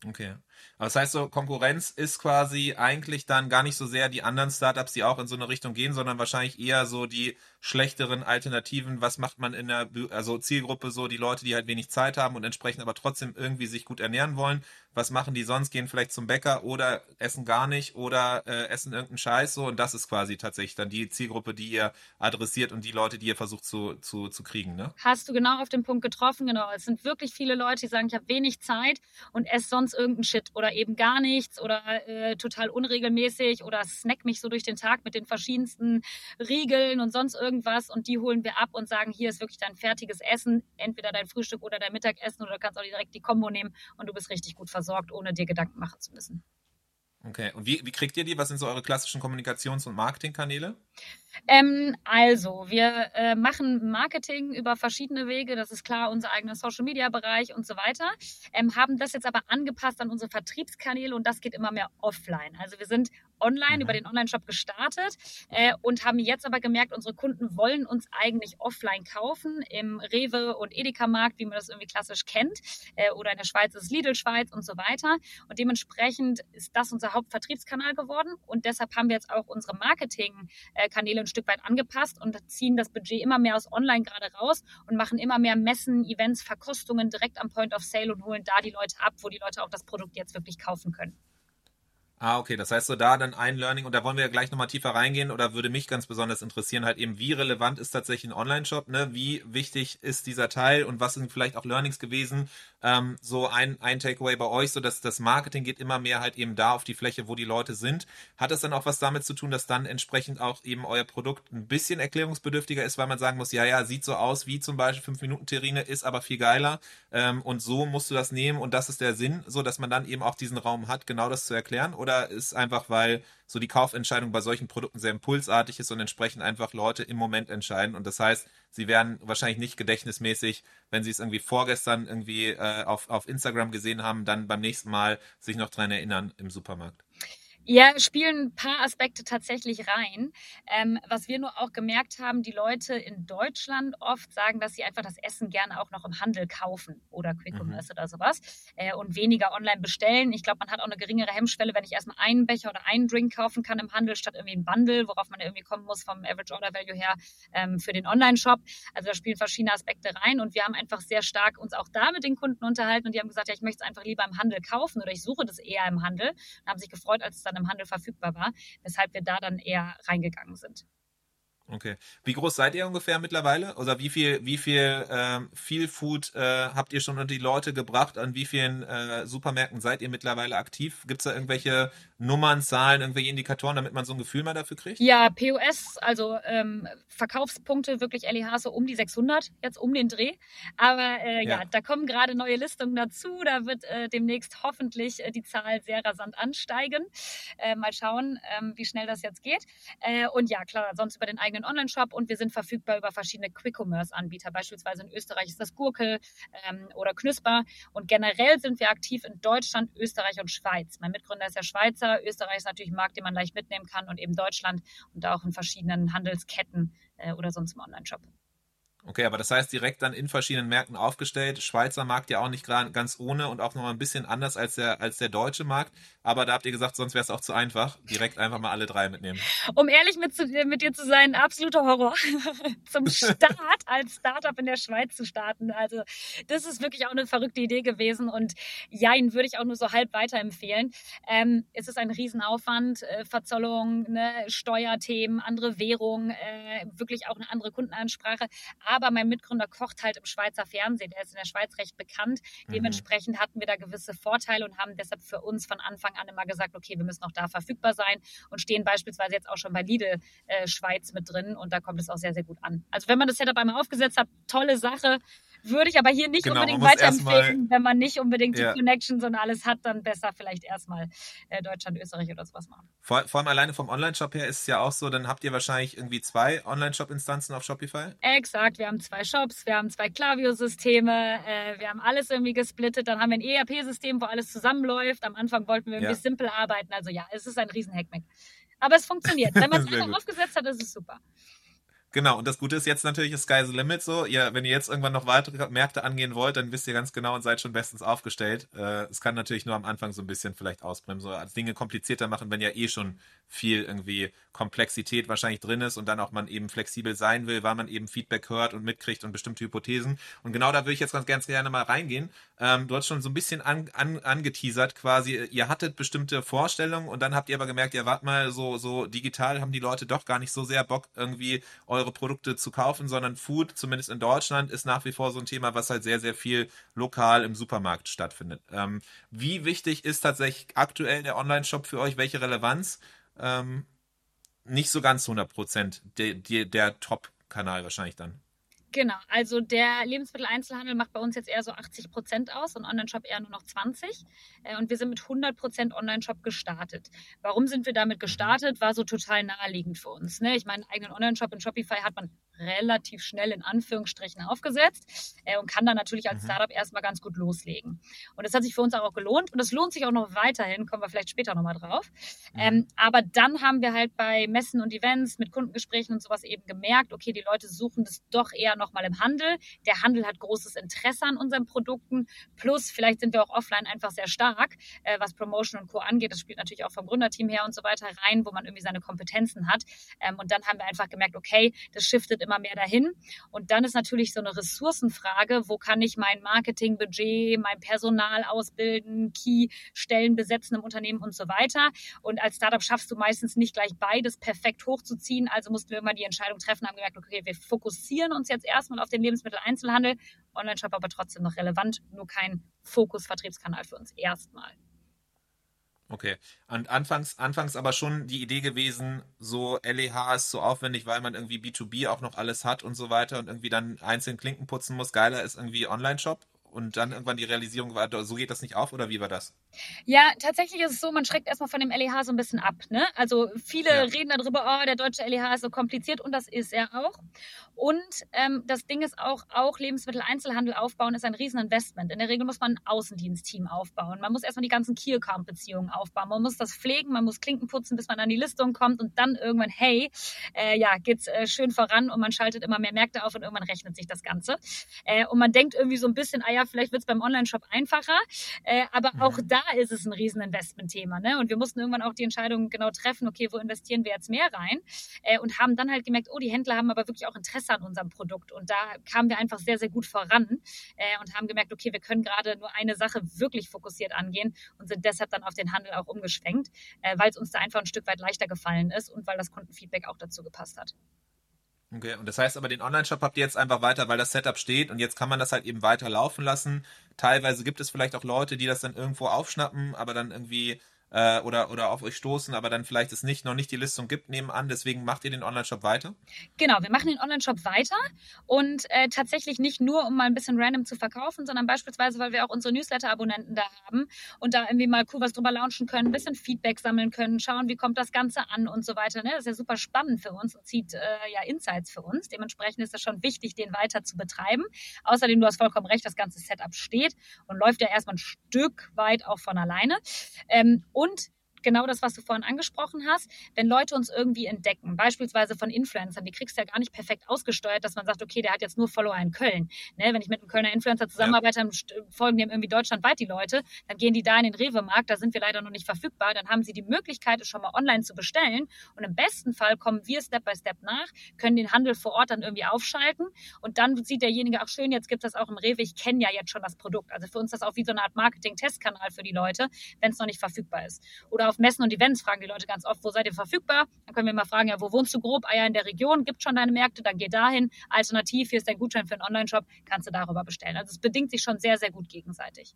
Speaker 1: Okay. Aber das heißt so, Konkurrenz ist quasi eigentlich dann gar nicht so sehr die anderen Startups, die auch in so eine Richtung gehen, sondern wahrscheinlich eher so die schlechteren Alternativen. Was macht man in der also Zielgruppe so die Leute, die halt wenig Zeit haben und entsprechend aber trotzdem irgendwie sich gut ernähren wollen? Was machen die sonst? Gehen vielleicht zum Bäcker oder essen gar nicht oder äh, essen irgendeinen Scheiß so und das ist quasi tatsächlich dann die Zielgruppe, die ihr adressiert und die Leute, die ihr versucht zu, zu, zu kriegen, ne?
Speaker 3: Hast du genau auf den Punkt getroffen, genau. Es sind wirklich viele Leute, die sagen, ich habe wenig Zeit und esse sonst irgendeinen Shit oder eben gar nichts oder äh, total unregelmäßig oder snack mich so durch den Tag mit den verschiedensten Riegeln und sonst irgendwas und die holen wir ab und sagen, hier ist wirklich dein fertiges Essen, entweder dein Frühstück oder dein Mittagessen oder du kannst auch direkt die Kombo nehmen und du bist richtig gut versorgt, ohne dir Gedanken machen zu müssen.
Speaker 1: Okay, und wie, wie kriegt ihr die? Was sind so eure klassischen Kommunikations- und Marketingkanäle?
Speaker 3: Ähm, also, wir äh, machen Marketing über verschiedene Wege. Das ist klar, unser eigener Social-Media-Bereich und so weiter. Ähm, haben das jetzt aber angepasst an unsere Vertriebskanäle und das geht immer mehr offline. Also, wir sind online mhm. über den Online-Shop gestartet äh, und haben jetzt aber gemerkt, unsere Kunden wollen uns eigentlich offline kaufen im Rewe und Edeka-Markt, wie man das irgendwie klassisch kennt. Äh, oder in der Schweiz ist es Lidl Schweiz und so weiter. Und dementsprechend ist das unser Hauptvertriebskanal geworden und deshalb haben wir jetzt auch unsere Marketing-Kanäle ein Stück weit angepasst und ziehen das Budget immer mehr aus Online gerade raus und machen immer mehr Messen, Events, Verkostungen direkt am Point of Sale und holen da die Leute ab, wo die Leute auch das Produkt jetzt wirklich kaufen können.
Speaker 1: Ah, okay. Das heißt so da dann ein Learning und da wollen wir ja gleich nochmal tiefer reingehen oder würde mich ganz besonders interessieren, halt eben, wie relevant ist tatsächlich ein Online-Shop, ne? Wie wichtig ist dieser Teil und was sind vielleicht auch Learnings gewesen? Ähm, so ein, ein Takeaway bei euch, so dass das Marketing geht immer mehr halt eben da auf die Fläche, wo die Leute sind. Hat das dann auch was damit zu tun, dass dann entsprechend auch eben euer Produkt ein bisschen erklärungsbedürftiger ist, weil man sagen muss, ja, ja, sieht so aus wie zum Beispiel 5-Minuten-Terrine, ist aber viel geiler ähm, und so musst du das nehmen und das ist der Sinn, so dass man dann eben auch diesen Raum hat, genau das zu erklären? Oder ist einfach, weil so die Kaufentscheidung bei solchen Produkten sehr impulsartig ist und entsprechend einfach Leute im Moment entscheiden. Und das heißt, sie werden wahrscheinlich nicht gedächtnismäßig, wenn sie es irgendwie vorgestern irgendwie äh, auf, auf Instagram gesehen haben, dann beim nächsten Mal sich noch dran erinnern im Supermarkt.
Speaker 3: Ja, spielen ein paar Aspekte tatsächlich rein. Ähm, was wir nur auch gemerkt haben, die Leute in Deutschland oft sagen, dass sie einfach das Essen gerne auch noch im Handel kaufen oder Quick Commerce mhm. oder sowas äh, und weniger online bestellen. Ich glaube, man hat auch eine geringere Hemmschwelle, wenn ich erstmal einen Becher oder einen Drink kaufen kann im Handel statt irgendwie ein Bundle, worauf man irgendwie kommen muss vom Average Order Value her ähm, für den Online-Shop. Also da spielen verschiedene Aspekte rein und wir haben einfach sehr stark uns auch da mit den Kunden unterhalten und die haben gesagt, ja, ich möchte es einfach lieber im Handel kaufen oder ich suche das eher im Handel und haben sich gefreut, als es dann dann im Handel verfügbar war, weshalb wir da dann eher reingegangen sind.
Speaker 1: Okay. Wie groß seid ihr ungefähr mittlerweile? Oder wie viel, wie viel ähm, Feel Food äh, habt ihr schon unter die Leute gebracht? An wie vielen äh, Supermärkten seid ihr mittlerweile aktiv? Gibt es da irgendwelche Nummern, Zahlen, irgendwelche Indikatoren, damit man so ein Gefühl mal dafür kriegt?
Speaker 3: Ja, POS, also ähm, Verkaufspunkte wirklich LEH so um die 600, jetzt um den Dreh. Aber äh, ja. ja. da kommen gerade neue Listungen dazu. Da wird äh, demnächst hoffentlich äh, die Zahl sehr rasant ansteigen. Äh, mal schauen, ähm, wie schnell das jetzt geht. Äh, und ja, klar, sonst über den eigenen eigenen Online-Shop und wir sind verfügbar über verschiedene Quick-Commerce-Anbieter. Beispielsweise in Österreich ist das Gurkel ähm, oder Knusper. Und generell sind wir aktiv in Deutschland, Österreich und Schweiz. Mein Mitgründer ist ja Schweizer. Österreich ist natürlich ein Markt, den man leicht mitnehmen kann und eben Deutschland und auch in verschiedenen Handelsketten äh, oder sonst im Online-Shop.
Speaker 1: Okay, aber das heißt direkt dann in verschiedenen Märkten aufgestellt. Schweizer Markt ja auch nicht ganz ohne und auch nochmal ein bisschen anders als der, als der deutsche Markt. Aber da habt ihr gesagt, sonst wäre es auch zu einfach. Direkt einfach mal alle drei mitnehmen.
Speaker 3: Um ehrlich mit, mit dir zu sein, absoluter Horror. *laughs* Zum Start *laughs* als Startup in der Schweiz zu starten. Also das ist wirklich auch eine verrückte Idee gewesen und Jein würde ich auch nur so halb weiterempfehlen. Ähm, es ist ein Riesenaufwand, äh, Verzollung, ne, Steuerthemen, andere Währung, äh, wirklich auch eine andere Kundenansprache. Aber mein Mitgründer kocht halt im Schweizer Fernsehen. Der ist in der Schweiz recht bekannt. Mhm. Dementsprechend hatten wir da gewisse Vorteile und haben deshalb für uns von Anfang an immer gesagt, okay, wir müssen auch da verfügbar sein und stehen beispielsweise jetzt auch schon bei Lidl äh, Schweiz mit drin und da kommt es auch sehr, sehr gut an. Also wenn man das Setup einmal aufgesetzt hat, tolle Sache. Würde ich aber hier nicht
Speaker 1: Genau,
Speaker 3: unbedingt weiterempfehlen, wenn man nicht unbedingt
Speaker 1: Ja.
Speaker 3: die Connections und alles hat, dann besser vielleicht erstmal äh, Deutschland, Österreich oder sowas machen.
Speaker 1: Vor, vor allem alleine vom Online-Shop her ist es ja auch so, dann habt ihr wahrscheinlich irgendwie zwei Online-Shop-Instanzen auf Shopify.
Speaker 3: Exakt, wir haben zwei Shops, wir haben zwei Klaviyo-Systeme, äh, wir haben alles irgendwie gesplittet, dann haben wir ein ERP-System, wo alles zusammenläuft. Am Anfang wollten wir irgendwie
Speaker 1: Ja.
Speaker 3: simpel arbeiten, also ja, es ist ein riesen Hackmack. Aber es funktioniert. Wenn *laughs* man es
Speaker 1: gut.
Speaker 3: aufgesetzt hat, ist es super.
Speaker 1: Genau, und das Gute ist jetzt natürlich, ist Sky's the Limit so. Ihr, wenn ihr jetzt irgendwann noch weitere Märkte angehen wollt, dann wisst ihr ganz genau und seid schon bestens aufgestellt. Äh, es kann natürlich nur am Anfang so ein bisschen vielleicht ausbremsen, so Dinge komplizierter machen, wenn ja eh schon viel irgendwie Komplexität wahrscheinlich drin ist und dann auch man eben flexibel sein will, weil man eben Feedback hört und mitkriegt und bestimmte Hypothesen. Und genau da würde ich jetzt ganz, ganz gerne mal reingehen. Ähm, du hast schon so ein bisschen an, an, angeteasert quasi, ihr hattet bestimmte Vorstellungen und dann habt ihr aber gemerkt, ja, wart mal, so, so digital haben die Leute doch gar nicht so sehr Bock, irgendwie eure Produkte zu kaufen, sondern Food, zumindest in Deutschland, ist nach wie vor so ein Thema, was halt sehr, sehr viel lokal im Supermarkt stattfindet. Ähm, wie wichtig ist tatsächlich aktuell der Online-Shop für euch? Welche Relevanz? Ähm, nicht so ganz 100 Prozent der, der Top-Kanal wahrscheinlich dann.
Speaker 3: Genau, also der Lebensmitteleinzelhandel macht bei uns jetzt eher so 80 Prozent aus und Online-Shop eher nur noch 20. Äh, Und wir sind mit 100 Prozent Online-Shop gestartet. Warum sind wir damit gestartet? War so total naheliegend für uns. Ne? Ich meine, einen eigenen Online-Shop in Shopify hat man relativ schnell in Anführungsstrichen aufgesetzt äh, und kann dann natürlich als
Speaker 1: Mhm.
Speaker 3: Startup erstmal ganz gut loslegen. Und das hat sich für uns auch gelohnt und es lohnt sich auch noch weiterhin, kommen wir vielleicht später nochmal drauf. Ähm, aber dann haben wir halt bei Messen und Events mit Kundengesprächen und sowas eben gemerkt, okay, die Leute suchen das doch eher nochmal im Handel. Der Handel hat großes Interesse an unseren Produkten. Plus, vielleicht sind wir auch offline einfach sehr stark, äh, was Promotion und Co. angeht. Das spielt natürlich auch vom Gründerteam her und so weiter rein, wo man irgendwie seine Kompetenzen hat. Ähm, und dann haben wir einfach gemerkt, okay, das shiftet immer mehr dahin. Und dann ist natürlich so eine Ressourcenfrage, wo kann ich mein Marketingbudget, mein Personal ausbilden, Key-Stellen besetzen im Unternehmen und so weiter. Und als Startup schaffst du meistens nicht gleich beides perfekt hochzuziehen. Also mussten wir immer die Entscheidung treffen, haben gemerkt, okay, wir fokussieren uns jetzt erstmal auf den Lebensmitteleinzelhandel, Online-Shop aber trotzdem noch relevant, nur kein Fokus-Vertriebskanal für uns erstmal.
Speaker 1: Okay. Und anfangs, anfangs aber schon die Idee gewesen, so LEH ist so aufwendig, weil man irgendwie B2B auch noch alles hat und so weiter und irgendwie dann einzeln Klinken putzen muss. Geiler ist irgendwie Online-Shop. Und dann irgendwann die Realisierung war, so geht das nicht auf oder wie war das?
Speaker 3: Ja, tatsächlich ist es so, man schreckt erstmal von dem LEH so ein bisschen ab. Ne? Also viele
Speaker 1: Ja.
Speaker 3: reden darüber, oh, der deutsche LEH ist so kompliziert und das ist er auch. Und ähm, das Ding ist auch, auch Lebensmitteleinzelhandel aufbauen ist ein Rieseninvestment. In der Regel muss man ein Außendienstteam aufbauen. Man muss erstmal die ganzen Key-Account-Beziehungen aufbauen. Man muss das pflegen, man muss Klinken putzen, bis man an die Listung kommt und dann irgendwann, hey, äh, ja, geht's äh, schön voran und man schaltet immer mehr Märkte auf und irgendwann rechnet sich das Ganze. Äh, und man denkt irgendwie so ein bisschen, ah ja, vielleicht wird's beim Online-Shop einfacher. Äh, aber auch da ist es ein Rieseninvestment-Thema. Ne? Und wir mussten irgendwann auch die Entscheidung genau treffen, okay, wo investieren wir jetzt mehr rein? Äh, und haben dann halt gemerkt, oh, die Händler haben aber wirklich auch Interesse an unserem Produkt. Und da kamen wir einfach sehr, sehr gut voran äh, und haben gemerkt, okay, wir können gerade nur eine Sache wirklich fokussiert angehen und sind deshalb dann auf den Handel auch umgeschwenkt, äh, weil es uns da einfach ein Stück weit leichter gefallen ist und weil das Kundenfeedback auch dazu gepasst hat.
Speaker 1: Okay, und das heißt aber, den Online-Shop habt ihr jetzt einfach weiter, weil das Setup steht und jetzt kann man das halt eben weiter laufen lassen. Teilweise gibt es vielleicht auch Leute, die das dann irgendwo aufschnappen, aber dann irgendwie äh, oder, oder auf euch stoßen, aber dann vielleicht es nicht, noch nicht die Listung gibt nebenan. Deswegen macht ihr den Online-Shop weiter?
Speaker 3: Genau, wir machen den Online-Shop weiter und äh, tatsächlich nicht nur, um mal ein bisschen random zu verkaufen, sondern beispielsweise, weil wir auch unsere Newsletter-Abonnenten da haben und da irgendwie mal cool was drüber launchen können, ein bisschen Feedback sammeln können, schauen, wie kommt das Ganze an und so weiter. Ne? Das ist ja super spannend für uns und zieht äh, ja Insights für uns. Dementsprechend ist es schon wichtig, den weiter zu betreiben. Außerdem, du hast vollkommen recht, das ganze Setup steht und läuft ja erstmal ein Stück weit auch von alleine. Ähm, und genau das, was du vorhin angesprochen hast, wenn Leute uns irgendwie entdecken, beispielsweise von Influencern, die kriegst du ja gar nicht perfekt ausgesteuert, dass man sagt, okay, der hat jetzt nur Follower in Köln. Ne? Wenn ich mit einem Kölner Influencer zusammenarbeite, st- folgen dem irgendwie deutschlandweit die Leute, dann gehen die da in den Rewe-Markt, da sind wir leider noch nicht verfügbar, dann haben sie die Möglichkeit, es schon mal online zu bestellen und im besten Fall kommen wir Step by Step nach, können den Handel vor Ort dann irgendwie aufschalten und dann sieht derjenige, ach schön, jetzt gibt es das auch im Rewe, ich kenne ja jetzt schon das Produkt. Also für uns ist das auch wie so eine Art Marketing-Testkanal für die Leute, wenn es noch nicht verfügbar ist. Oder auf Messen und Events fragen die Leute ganz oft, wo seid ihr verfügbar? Dann können wir mal fragen, ja, wo wohnst du grob? Ah ja, in der Region, gibt schon deine Märkte, dann geh dahin. Alternativ, hier ist dein Gutschein für einen Online-Shop, kannst du darüber bestellen. Also es bedingt sich schon sehr, sehr gut gegenseitig.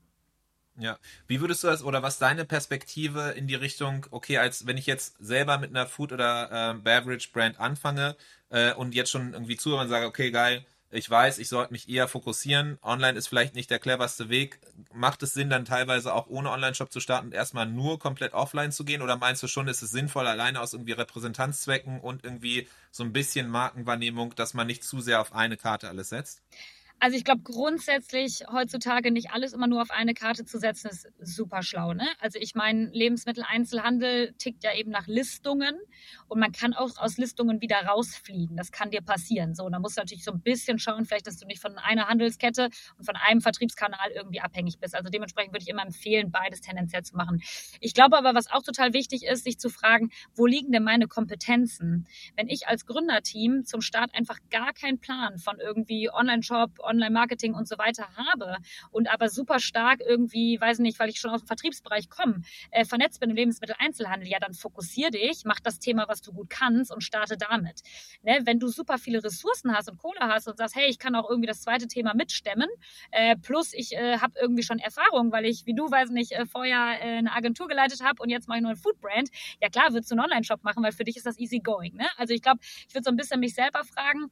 Speaker 1: Ja. Wie würdest du das oder was deine Perspektive in die Richtung, okay, als wenn ich jetzt selber mit einer Food- oder äh, Beverage-Brand anfange äh, und jetzt schon irgendwie zuhöre und sage, okay, geil, ich weiß, ich sollte mich eher fokussieren. Online ist vielleicht nicht der cleverste Weg. Macht es Sinn, dann teilweise auch ohne Online-Shop zu starten und erstmal nur komplett offline zu gehen? Oder meinst du schon, ist es sinnvoll, alleine aus irgendwie Repräsentanzzwecken und irgendwie so ein bisschen Markenwahrnehmung, dass man nicht zu sehr auf eine Karte alles setzt?
Speaker 3: Also ich glaube grundsätzlich heutzutage nicht alles immer nur auf eine Karte zu setzen, ist super schlau. Ne? Also ich meine, Lebensmitteleinzelhandel tickt ja eben nach Listungen und man kann auch aus Listungen wieder rausfliegen. Das kann dir passieren. So, da musst du natürlich so ein bisschen schauen, vielleicht, dass du nicht von einer Handelskette und von einem Vertriebskanal irgendwie abhängig bist. Also dementsprechend würde ich immer empfehlen, beides tendenziell zu machen. Ich glaube aber, was auch total wichtig ist, sich zu fragen, wo liegen denn meine Kompetenzen? Wenn ich als Gründerteam zum Start einfach gar keinen Plan von irgendwie Online-Shop, Online-Marketing und so weiter habe und aber super stark irgendwie, weiß nicht, weil ich schon aus dem Vertriebsbereich komme, äh, vernetzt bin im Lebensmitteleinzelhandel, ja, dann fokussier dich, mach das Thema, was du gut kannst und starte damit. Ne? Wenn du super viele Ressourcen hast und Kohle hast und sagst, hey, ich kann auch irgendwie das zweite Thema mitstemmen, äh, plus ich äh, habe irgendwie schon Erfahrung, weil ich, wie du, weiß nicht, äh, vorher äh, eine Agentur geleitet habe und jetzt mache ich nur ein Foodbrand, ja klar, würdest du einen Online-Shop machen, weil für dich ist das easy going. Ne? Also ich glaube, ich würde so ein bisschen mich selber fragen,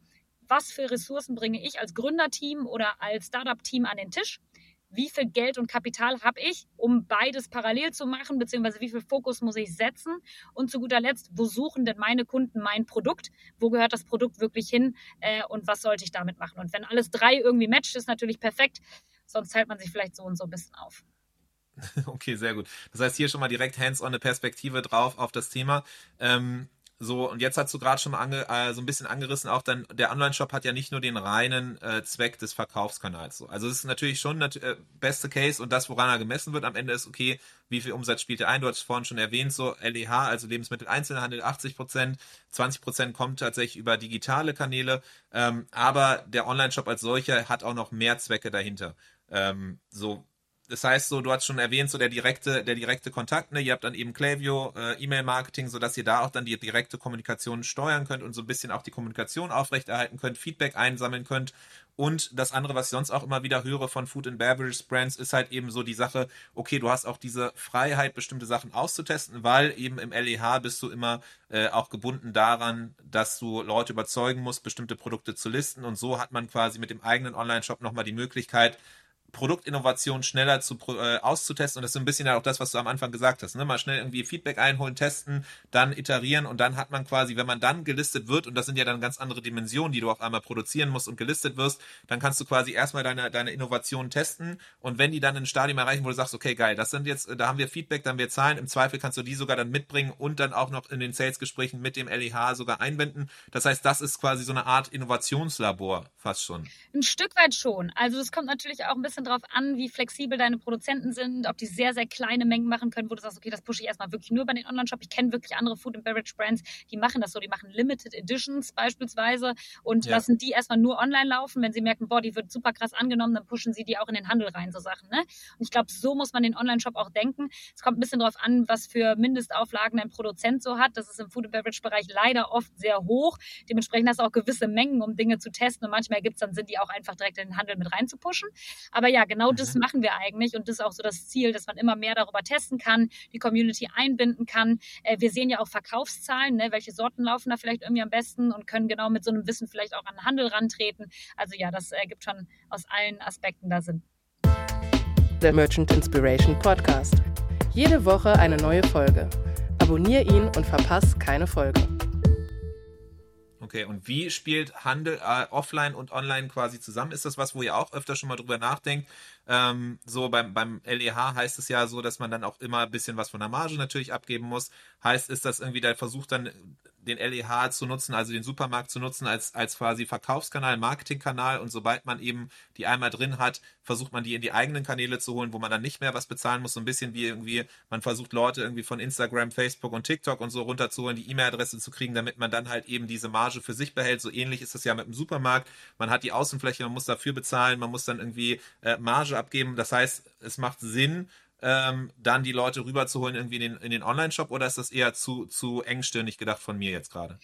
Speaker 3: was für Ressourcen bringe ich als Gründerteam oder als Startup-Team an den Tisch? Wie viel Geld und Kapital habe ich, um beides parallel zu machen, beziehungsweise wie viel Fokus muss ich setzen? Und zu guter Letzt, wo suchen denn meine Kunden mein Produkt? Wo gehört das Produkt wirklich hin? Äh, und was sollte ich damit machen? Und wenn alles drei irgendwie matcht, ist natürlich perfekt. Sonst teilt man sich vielleicht so und so ein bisschen auf. *laughs*
Speaker 1: Okay, sehr gut. Das heißt, hier schon mal direkt hands-on eine Perspektive drauf auf das Thema. Ähm, so, und jetzt hast du gerade schon ange, äh, so ein bisschen angerissen, auch dann, der Online-Shop hat ja nicht nur den reinen äh, Zweck des Verkaufskanals. So. Also es ist natürlich schon nat äh, beste Case und das, woran er gemessen wird am Ende ist, okay, wie viel Umsatz spielt er ein? Du hast vorhin schon erwähnt, so LEH, also Lebensmittel-Einzelhandel, 80 Prozent, 20 Prozent kommt tatsächlich über digitale Kanäle, ähm, aber der Online-Shop als solcher hat auch noch mehr Zwecke dahinter. Ähm, so, das heißt so, du hast schon erwähnt, so der direkte, der direkte Kontakt, ne? Ihr habt dann eben Klaviyo, äh, E-Mail-Marketing, sodass ihr da auch dann die direkte Kommunikation steuern könnt und so ein bisschen auch die Kommunikation aufrechterhalten könnt, Feedback einsammeln könnt. Und das andere, was ich sonst auch immer wieder höre von Food and Beverage Brands, ist halt eben so die Sache, okay, du hast auch diese Freiheit, bestimmte Sachen auszutesten, weil eben im LEH bist du immer äh, auch gebunden daran, dass du Leute überzeugen musst, bestimmte Produkte zu listen. Und so hat man quasi mit dem eigenen Online-Shop nochmal die Möglichkeit, Produktinnovation schneller zu, äh, auszutesten. Und das ist so ein bisschen auch das, was du am Anfang gesagt hast. Ne? Mal schnell irgendwie Feedback einholen, testen, dann iterieren und dann hat man quasi, wenn man dann gelistet wird, und das sind ja dann ganz andere Dimensionen, die du auf einmal produzieren musst und gelistet wirst, dann kannst du quasi erstmal deine, deine Innovation testen. Und wenn die dann ein Stadium erreichen, wo du sagst, okay, geil, das sind jetzt, da haben wir Feedback, dann wir Zahlen, im Zweifel kannst du die sogar dann mitbringen und dann auch noch in den Sales-Gesprächen mit dem LEH sogar einbinden. Das heißt, das ist quasi so eine Art Innovationslabor fast schon.
Speaker 3: Ein Stück weit schon. Also es kommt natürlich auch ein bisschen darauf an, wie flexibel deine Produzenten sind, ob die sehr, sehr kleine Mengen machen können, wo du sagst, okay, das pushe ich erstmal wirklich nur bei den Online-Shop. Ich kenne wirklich andere Food and Beverage Brands, die machen das so, die machen Limited Editions beispielsweise und ja. lassen die erstmal nur online laufen. Wenn sie merken, boah, die wird super krass angenommen, dann pushen sie die auch in den Handel rein, so Sachen. Ne? Und ich glaube, so muss man den Online-Shop auch denken. Es kommt ein bisschen darauf an, was für Mindestauflagen ein Produzent so hat. Das ist im Food and Beverage Bereich leider oft sehr hoch. Dementsprechend hast du auch gewisse Mengen, um Dinge zu testen und manchmal gibt es dann, sind die auch einfach direkt in den Handel mit reinzupushen. Aber ja, genau das mhm. machen wir eigentlich und das ist auch so das Ziel, dass man immer mehr darüber testen kann, die Community einbinden kann. Äh, wir sehen ja auch Verkaufszahlen, ne? welche Sorten laufen da vielleicht irgendwie am besten und können genau mit so einem Wissen vielleicht auch an den Handel rantreten. Also ja, das ergibt schon aus allen Aspekten da Sinn.
Speaker 2: Der Merchant Inspiration Podcast. Jede Woche eine neue Folge. Abonnier ihn und verpass keine Folge.
Speaker 1: Okay, und wie spielt Handel äh, offline und online quasi zusammen? Ist das was, wo ihr auch öfter schon mal drüber nachdenkt? Ähm, so beim, beim LEH heißt es ja so, dass man dann auch immer ein bisschen was von der Marge natürlich abgeben muss. Heißt, ist das irgendwie der Versuch dann den LEH zu nutzen, also den Supermarkt zu nutzen als, als quasi Verkaufskanal, Marketingkanal und sobald man eben die einmal drin hat, versucht man die in die eigenen Kanäle zu holen, wo man dann nicht mehr was bezahlen muss, so ein bisschen wie irgendwie, man versucht Leute irgendwie von Instagram, Facebook und TikTok und so runterzuholen, die E-Mail-Adresse zu kriegen, damit man dann halt eben diese Marge für sich behält. So ähnlich ist es ja mit dem Supermarkt. Man hat die Außenfläche, man muss dafür bezahlen, man muss dann irgendwie äh, Marge abgeben. Das heißt, es macht Sinn, ähm, dann die Leute rüberzuholen irgendwie in den, in den Online-Shop oder ist das eher zu, zu engstirnig gedacht von mir jetzt gerade?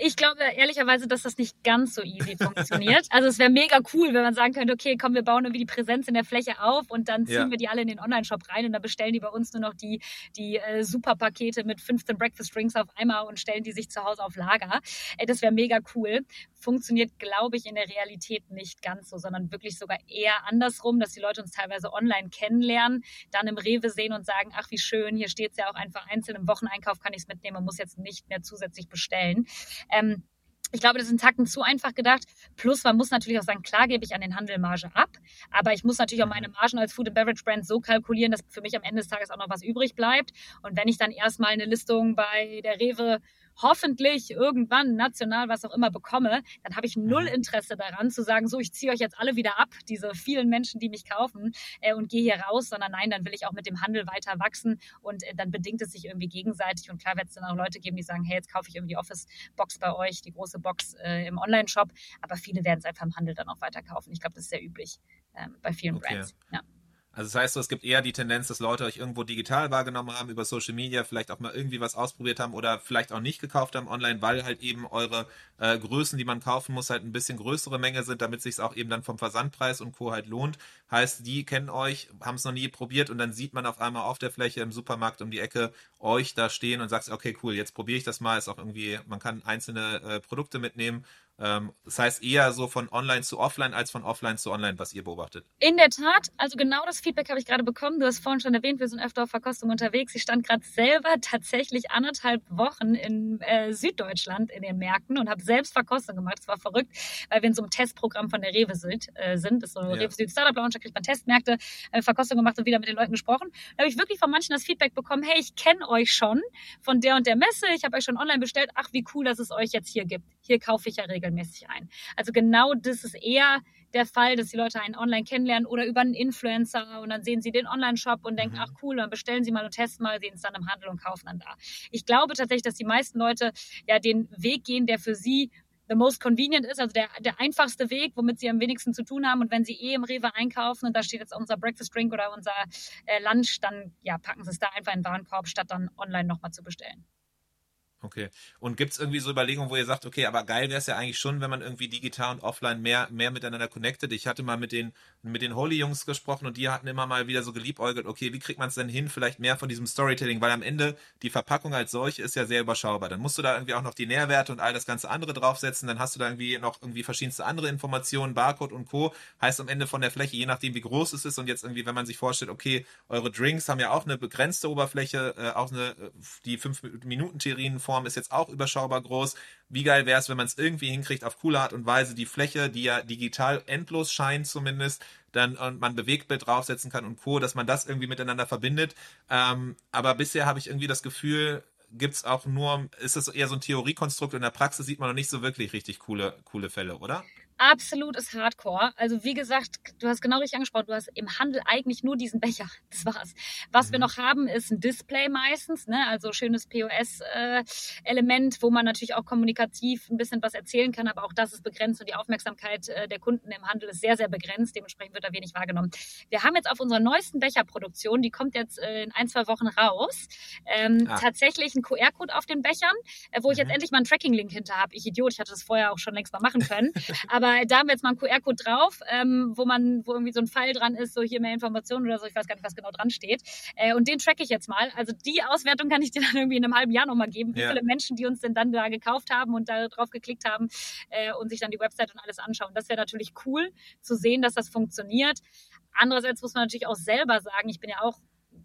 Speaker 3: Ich glaube ehrlicherweise, dass das nicht ganz so easy funktioniert. Also es wäre mega cool, wenn man sagen könnte, okay, komm, wir bauen irgendwie die Präsenz in der Fläche auf und dann ziehen ja. wir die alle in den Online-Shop rein und dann bestellen die bei uns nur noch die, die äh, Superpakete mit 15 Breakfast Drinks auf einmal und stellen die sich zu Hause auf Lager. Äh, das wäre mega cool. Funktioniert, glaube ich, in der Realität nicht ganz so, sondern wirklich sogar eher andersrum, dass die Leute uns teilweise online kennenlernen, dann im Rewe sehen und sagen, ach wie schön, hier steht es ja auch einfach einzeln im Wocheneinkauf, kann ich es mitnehmen und muss jetzt nicht mehr zusätzlich bestellen. Ähm, ich glaube, das ist ein Tacken zu einfach gedacht. Plus, man muss natürlich auch sagen, klar gebe ich an den Handel Marge ab, aber ich muss natürlich auch mhm. meine Margen als Food and Beverage Brand so kalkulieren, dass für mich am Ende des Tages auch noch was übrig bleibt. Und wenn ich dann erstmal eine Listung bei der Rewe hoffentlich irgendwann national was auch immer bekomme, dann habe ich null mhm. Interesse daran zu sagen, so, ich ziehe euch jetzt alle wieder ab, diese vielen Menschen, die mich kaufen äh, und gehe hier raus, sondern nein, dann will ich auch mit dem Handel weiter wachsen und äh, dann bedingt es sich irgendwie gegenseitig und klar wird es dann auch Leute geben, die sagen, hey, jetzt kaufe ich irgendwie die Office-Box bei euch, die große Box äh, im Online-Shop, aber viele werden es einfach im Handel dann auch weiter kaufen. Ich glaube, das ist sehr üblich ähm, bei vielen okay. Brands. Ja.
Speaker 1: Also das heißt so, es gibt eher die Tendenz, dass Leute euch irgendwo digital wahrgenommen haben, über Social Media, vielleicht auch mal irgendwie was ausprobiert haben oder vielleicht auch nicht gekauft haben online, weil halt eben eure äh, Größen, die man kaufen muss, halt ein bisschen größere Menge sind, damit sich auch eben dann vom Versandpreis und Co. halt lohnt. Heißt, die kennen euch, haben es noch nie probiert und dann sieht man auf einmal auf der Fläche im Supermarkt um die Ecke euch da stehen und sagt, okay, cool, jetzt probiere ich das mal. Ist auch irgendwie, man kann einzelne äh, Produkte mitnehmen das heißt eher so von online zu offline als von offline zu online, was ihr beobachtet.
Speaker 3: In der Tat, also genau das Feedback habe ich gerade bekommen. Du hast vorhin schon erwähnt, wir sind öfter auf Verkostung unterwegs. Ich stand gerade selber tatsächlich anderthalb Wochen in äh, Süddeutschland in den Märkten und habe selbst Verkostung gemacht. Das war verrückt, weil wir in so einem Testprogramm von der Rewe sind. Äh, sind. Das ist so eine ja. Rewe Süd Startup Lounge, da kriegt man Testmärkte, äh, Verkostung gemacht und wieder mit den Leuten gesprochen. Da habe ich wirklich von manchen das Feedback bekommen, hey, ich kenne euch schon von der und der Messe, ich habe euch schon online bestellt. Ach, wie cool, dass es euch jetzt hier gibt. Hier kaufe ich ja regelmäßig ein. Also genau das ist eher der Fall, dass die Leute einen online kennenlernen oder über einen Influencer und dann sehen sie den Online-Shop und denken, mhm. ach cool, dann bestellen sie mal und testen mal, sehen es dann im Handel und kaufen dann da. Ich glaube tatsächlich, dass die meisten Leute ja den Weg gehen, der für sie the most convenient ist, also der, der einfachste Weg, womit sie am wenigsten zu tun haben. Und wenn sie eh im Rewe einkaufen und da steht jetzt unser Breakfast Drink oder unser äh, Lunch, dann ja, packen sie es da einfach in den Warenkorb, statt dann online nochmal zu bestellen.
Speaker 1: Okay. Und gibt es irgendwie so Überlegungen, wo ihr sagt, okay, aber geil wäre es ja eigentlich schon, wenn man irgendwie digital und offline mehr, mehr miteinander connected. Ich hatte mal mit den, mit den Holy-Jungs gesprochen und die hatten immer mal wieder so geliebäugelt, okay, wie kriegt man es denn hin, vielleicht mehr von diesem Storytelling, weil am Ende die Verpackung als solche ist ja sehr überschaubar. Dann musst du da irgendwie auch noch die Nährwerte und all das ganze andere draufsetzen, dann hast du da irgendwie noch irgendwie verschiedenste andere Informationen, Barcode und Co. Heißt am Ende von der Fläche, je nachdem wie groß es ist und jetzt irgendwie, wenn man sich vorstellt, okay, eure Drinks haben ja auch eine begrenzte Oberfläche, äh, auch eine, äh, die 5-Minuten-Terrinen Form ist jetzt auch überschaubar groß. Wie geil wäre es, wenn man es irgendwie hinkriegt, auf coole Art und Weise die Fläche, die ja digital endlos scheint zumindest, dann und man Bewegtbild draufsetzen kann und Co., dass man das irgendwie miteinander verbindet. Ähm, aber bisher habe ich irgendwie das Gefühl, gibt es auch nur, ist es eher so ein Theoriekonstrukt, in der Praxis sieht man noch nicht so wirklich richtig coole, coole Fälle, oder?
Speaker 3: Absolutes Hardcore. Also wie gesagt, du hast genau richtig angesprochen, du hast im Handel eigentlich nur diesen Becher. *laughs* Das war's. Was mhm. wir noch haben, ist ein Display meistens, ne? also schönes POS-Element, äh, wo man natürlich auch kommunikativ ein bisschen was erzählen kann, aber auch das ist begrenzt und die Aufmerksamkeit äh, der Kunden im Handel ist sehr, sehr begrenzt. Dementsprechend wird da wenig wahrgenommen. Wir haben jetzt auf unserer neuesten Becherproduktion, die kommt jetzt äh, in ein, zwei Wochen raus, ähm, ah. tatsächlich einen QR-Code auf den Bechern, äh, wo ich jetzt mhm. endlich mal einen Tracking-Link hinter habe. Ich Idiot, ich hatte das vorher auch schon längst mal machen können. *laughs* aber Aber da haben wir jetzt mal einen QR-Code drauf, ähm, wo man, wo irgendwie so ein Pfeil dran ist, so hier mehr Informationen oder so. Ich weiß gar nicht, was genau dran steht. Äh, und den track ich jetzt mal. Also die Auswertung kann ich dir *laughs* dann irgendwie in einem halben Jahr nochmal geben, wie ja. viele Menschen, die uns denn dann da gekauft haben und da drauf geklickt haben äh, und sich dann die Website und alles anschauen. Das wäre natürlich cool zu sehen, dass das funktioniert. Andererseits muss man natürlich auch selber sagen, ich bin ja auch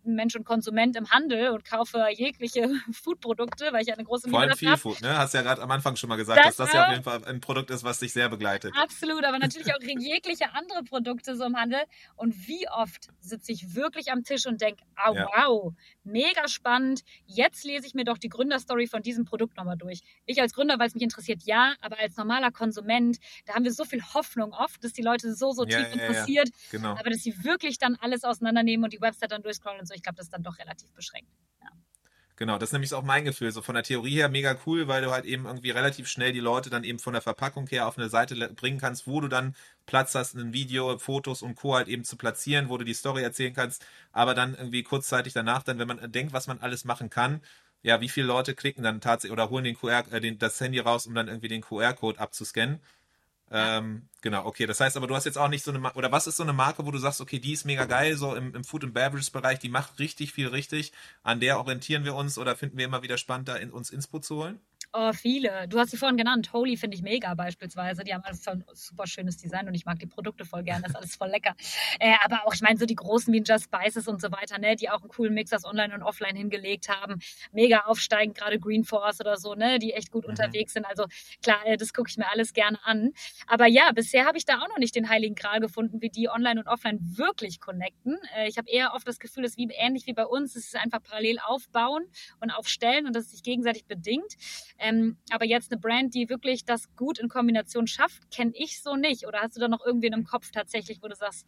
Speaker 3: Mensch und Konsument im Handel und kaufe jegliche *laughs* Foodprodukte, weil ich eine große
Speaker 1: Vor allem viel Food, ne? Hast ja gerade am Anfang schon mal gesagt, das dass das ja auf jeden Fall ein Produkt ist, was dich sehr begleitet.
Speaker 3: Absolut, aber natürlich *laughs* auch jegliche andere Produkte so im Handel. Und wie oft sitze ich wirklich am Tisch und denke, oh, ja. wow, mega spannend. Jetzt lese ich mir doch die Gründerstory von diesem Produkt nochmal durch. Ich als Gründer, weil es mich interessiert, ja, aber als normaler Konsument, da haben wir so viel Hoffnung oft, dass die Leute so, so tief ja, interessiert, genau. aber dass sie wirklich dann alles auseinandernehmen und die Website dann durchscrollen und so. Ich glaube, das ist dann doch relativ beschränkt. Ja.
Speaker 1: Genau, das ist nämlich auch mein Gefühl. So von der Theorie her mega cool, weil du halt eben irgendwie relativ schnell die Leute dann eben von der Verpackung her auf eine Seite bringen kannst, wo du dann Platz hast, ein Video, Fotos und Co. halt eben zu platzieren, wo du die Story erzählen kannst. Aber dann irgendwie kurzzeitig danach, dann, wenn man denkt, was man alles machen kann, ja, wie viele Leute klicken dann tatsächlich oder holen den QR, äh, den, das Handy raus, um dann irgendwie den QR-Code abzuscannen. Ähm, genau, okay. Das heißt aber, du hast jetzt auch nicht so eine, oder was ist so eine Marke, wo du sagst, okay, die ist mega geil, so im, im Food and Beverage Bereich, die macht richtig viel richtig. An der orientieren wir uns oder finden wir immer wieder spannend, da in, uns Inspo zu holen?
Speaker 3: Oh, viele. Du hast sie vorhin genannt. Holy finde ich mega beispielsweise. Die haben alles ein super schönes Design und ich mag die Produkte voll gerne. Das ist alles voll lecker. Äh, aber auch, ich meine, so die großen wie Just Spices und so weiter, ne, die auch einen coolen Mix aus Online und Offline hingelegt haben. Mega aufsteigend, gerade Green Force oder so, ne, die echt gut mhm. unterwegs sind. Also klar, äh, das gucke ich mir alles gerne an. Aber ja, bisher habe ich da auch noch nicht den heiligen Gral gefunden, wie die Online und Offline wirklich connecten. Äh, ich habe eher oft das Gefühl, es ist wie, ähnlich wie bei uns. Es ist einfach parallel aufbauen und aufstellen und das sich gegenseitig bedingt. Ähm, aber jetzt eine Brand, die wirklich das gut in Kombination schafft, kenne ich so nicht. Oder hast du da noch irgendwie in einem Kopf tatsächlich, wo du sagst,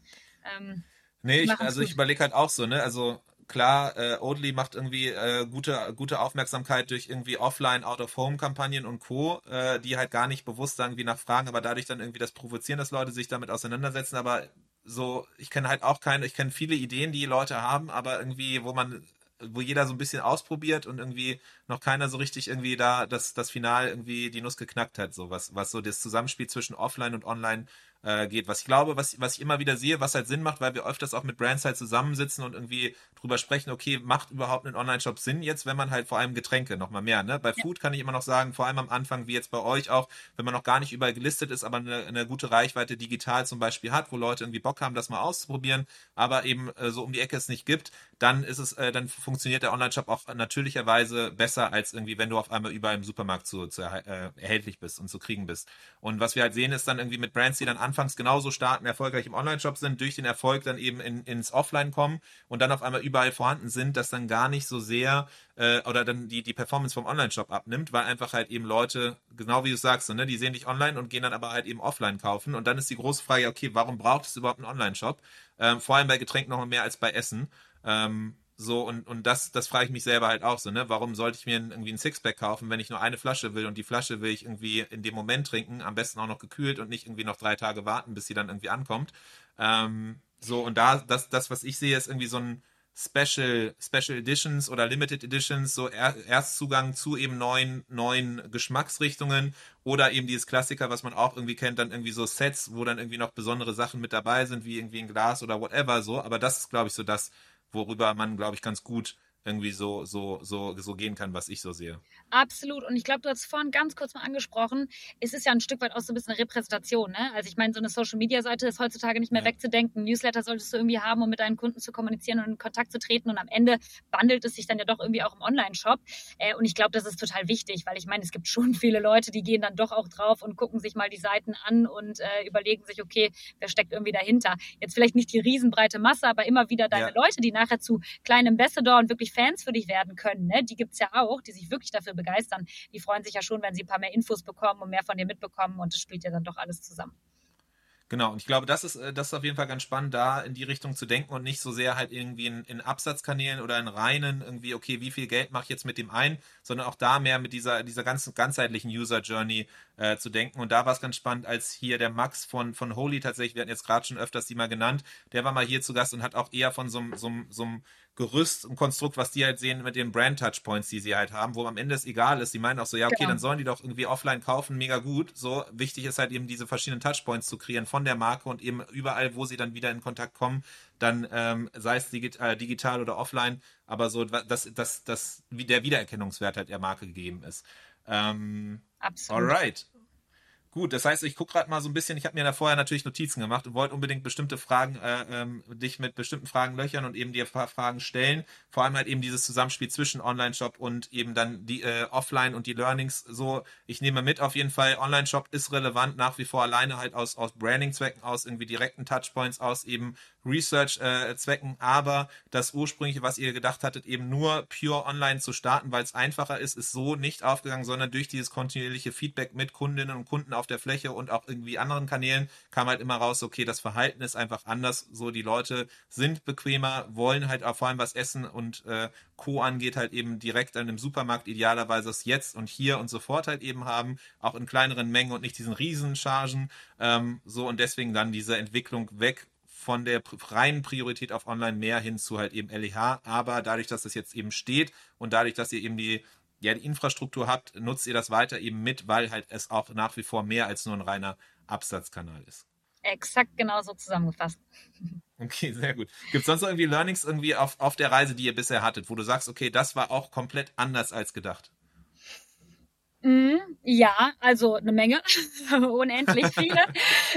Speaker 3: ähm,
Speaker 1: Nee, ich, also gut. ich überlege halt auch so, ne? Also klar, äh, Oatly macht irgendwie äh, gute, gute Aufmerksamkeit durch irgendwie Offline, Out-of-Home-Kampagnen und Co., äh, die halt gar nicht bewusst irgendwie nachfragen, aber dadurch dann irgendwie das provozieren, dass Leute sich damit auseinandersetzen. Aber so, ich kenne halt auch keine, ich kenne viele Ideen, die Leute haben, aber irgendwie, wo man wo jeder so ein bisschen ausprobiert und irgendwie noch keiner so richtig irgendwie da das, das Final irgendwie die Nuss geknackt hat, so was, was so das Zusammenspiel zwischen Offline und Online äh, geht. Was ich glaube, was, was ich immer wieder sehe, was halt Sinn macht, weil wir öfters auch mit Brands halt zusammensitzen und irgendwie drüber sprechen, okay, macht überhaupt ein Online-Shop Sinn jetzt, wenn man halt vor allem Getränke nochmal mehr, ne? Bei ja. Food kann ich immer noch sagen, vor allem am Anfang, wie jetzt bei euch auch, wenn man noch gar nicht überall gelistet ist, aber eine, eine gute Reichweite digital zum Beispiel hat, wo Leute irgendwie Bock haben, das mal auszuprobieren, aber eben äh, so um die Ecke es nicht gibt, dann ist es, äh, dann funktioniert der Online-Shop auch natürlicherweise besser als irgendwie, wenn du auf einmal überall im Supermarkt zu, zu äh, erhältlich bist und zu kriegen bist. Und was wir halt sehen, ist dann irgendwie mit Brands, die dann anfangs genauso starten, erfolgreich im Online-Shop sind, durch den Erfolg dann eben in, ins Offline kommen und dann auf einmal überall vorhanden sind, dass dann gar nicht so sehr äh, oder dann die, die Performance vom Online-Shop abnimmt, weil einfach halt eben Leute, genau wie du sagst, ne, die sehen dich online und gehen dann aber halt eben offline kaufen. Und dann ist die große Frage, okay, warum braucht es überhaupt einen Online-Shop? Ähm, vor allem bei Getränken noch mehr als bei Essen. Ähm, so, und, und das, das frage ich mich selber halt auch so, ne? Warum sollte ich mir irgendwie ein Sixpack kaufen, wenn ich nur eine Flasche will und die Flasche will ich irgendwie in dem Moment trinken, am besten auch noch gekühlt und nicht irgendwie noch drei Tage warten, bis sie dann irgendwie ankommt. Ähm, so, und da, das, das, was ich sehe, ist irgendwie so ein Special, Special Editions oder Limited Editions, so er, Erstzugang zu eben neuen, neuen Geschmacksrichtungen oder eben dieses Klassiker, was man auch irgendwie kennt, dann irgendwie so Sets, wo dann irgendwie noch besondere Sachen mit dabei sind, wie irgendwie ein Glas oder whatever so. Aber das ist, glaube ich, so das, worüber man, glaube ich, ganz gut irgendwie so, so, so, so gehen kann, was ich so sehe.
Speaker 3: Absolut. Und ich glaube, du hast vorhin ganz kurz mal angesprochen, es ist ja ein Stück weit auch so ein bisschen eine Repräsentation. Ne? Also ich meine, so eine Social-Media-Seite ist heutzutage nicht mehr ja. wegzudenken. Newsletter solltest du irgendwie haben, um mit deinen Kunden zu kommunizieren und in Kontakt zu treten. Und am Ende wandelt es sich dann ja doch irgendwie auch im Online-Shop. Äh, und ich glaube, das ist total wichtig, weil ich meine, es gibt schon *laughs* viele Leute, die gehen dann doch auch drauf und gucken sich mal die Seiten an und äh, überlegen sich, okay, wer steckt irgendwie dahinter. Jetzt vielleicht nicht die riesenbreite Masse, aber immer wieder deine ja. Leute, die nachher zu kleinen Ambassador und wirklich Fans für dich werden können. Ne? Die gibt es ja auch, die sich wirklich dafür begeistern. Die freuen sich ja schon, wenn sie ein paar mehr Infos bekommen und mehr von dir mitbekommen und das spielt ja dann doch alles zusammen.
Speaker 1: Genau, und ich glaube, das ist, äh, das ist auf jeden Fall ganz spannend, da in die Richtung zu denken und nicht so sehr halt irgendwie in, in Absatzkanälen oder in reinen irgendwie, okay, wie viel Geld mache ich jetzt mit dem ein, sondern auch da mehr mit dieser, dieser ganzen ganzheitlichen User Journey äh, zu denken. Und da war es ganz spannend, als hier der Max von, von Holy tatsächlich, wir hatten jetzt gerade schon öfters die mal genannt, der war mal hier zu Gast und hat auch eher von so, so, so einem Gerüst und Konstrukt, was die halt sehen mit den Brand Touchpoints, die sie halt haben, wo am Ende es egal ist. Die meinen auch so, ja, okay, genau. dann sollen die doch irgendwie offline kaufen, mega gut. So wichtig ist halt eben diese verschiedenen Touchpoints zu kreieren von der Marke und eben überall, wo sie dann wieder in Kontakt kommen, dann ähm, sei es digital, äh, digital oder offline, aber so, dass, dass, dass der Wiedererkennungswert halt der Marke gegeben ist. Ähm,
Speaker 3: Absolut.
Speaker 1: Alright. Gut, das heißt, ich gucke gerade mal so ein bisschen, ich habe mir da vorher natürlich Notizen gemacht und wollte unbedingt bestimmte Fragen, äh, ähm, dich mit bestimmten Fragen löchern und eben dir ein paar Fragen stellen. Vor allem halt eben dieses Zusammenspiel zwischen Online-Shop und eben dann die äh, Offline und die Learnings. So, ich nehme mit auf jeden Fall, Online-Shop ist relevant nach wie vor alleine halt aus, aus Branding-Zwecken, aus irgendwie direkten Touchpoints, aus eben Research-Zwecken, äh, aber das ursprüngliche, was ihr gedacht hattet, eben nur pure online zu starten, weil es einfacher ist, ist so nicht aufgegangen, sondern durch dieses kontinuierliche Feedback mit Kundinnen und Kunden auf der Fläche und auch irgendwie anderen Kanälen kam halt immer raus, okay, das Verhalten ist einfach anders, so die Leute sind bequemer, wollen halt auch vor allem was essen und äh, Co. angeht, halt eben direkt an dem Supermarkt idealerweise es jetzt und hier und sofort halt eben haben, auch in kleineren Mengen und nicht diesen Riesenchargen, ähm, so und deswegen dann diese Entwicklung weg von der reinen Priorität auf Online mehr hin zu halt eben LEH. Aber dadurch, dass das jetzt eben steht und dadurch, dass ihr eben die, ja, die Infrastruktur habt, nutzt ihr das weiter eben mit, weil halt es auch nach wie vor mehr als nur ein reiner Absatzkanal ist.
Speaker 3: Exakt genauso zusammengefasst. *laughs*
Speaker 1: Okay, sehr gut. Gibt es sonst noch irgendwie Learnings irgendwie auf, auf der Reise, die ihr bisher hattet, wo du sagst, okay, das war auch komplett anders als gedacht?
Speaker 3: Mhm, ja, also eine Menge, *laughs* unendlich viele.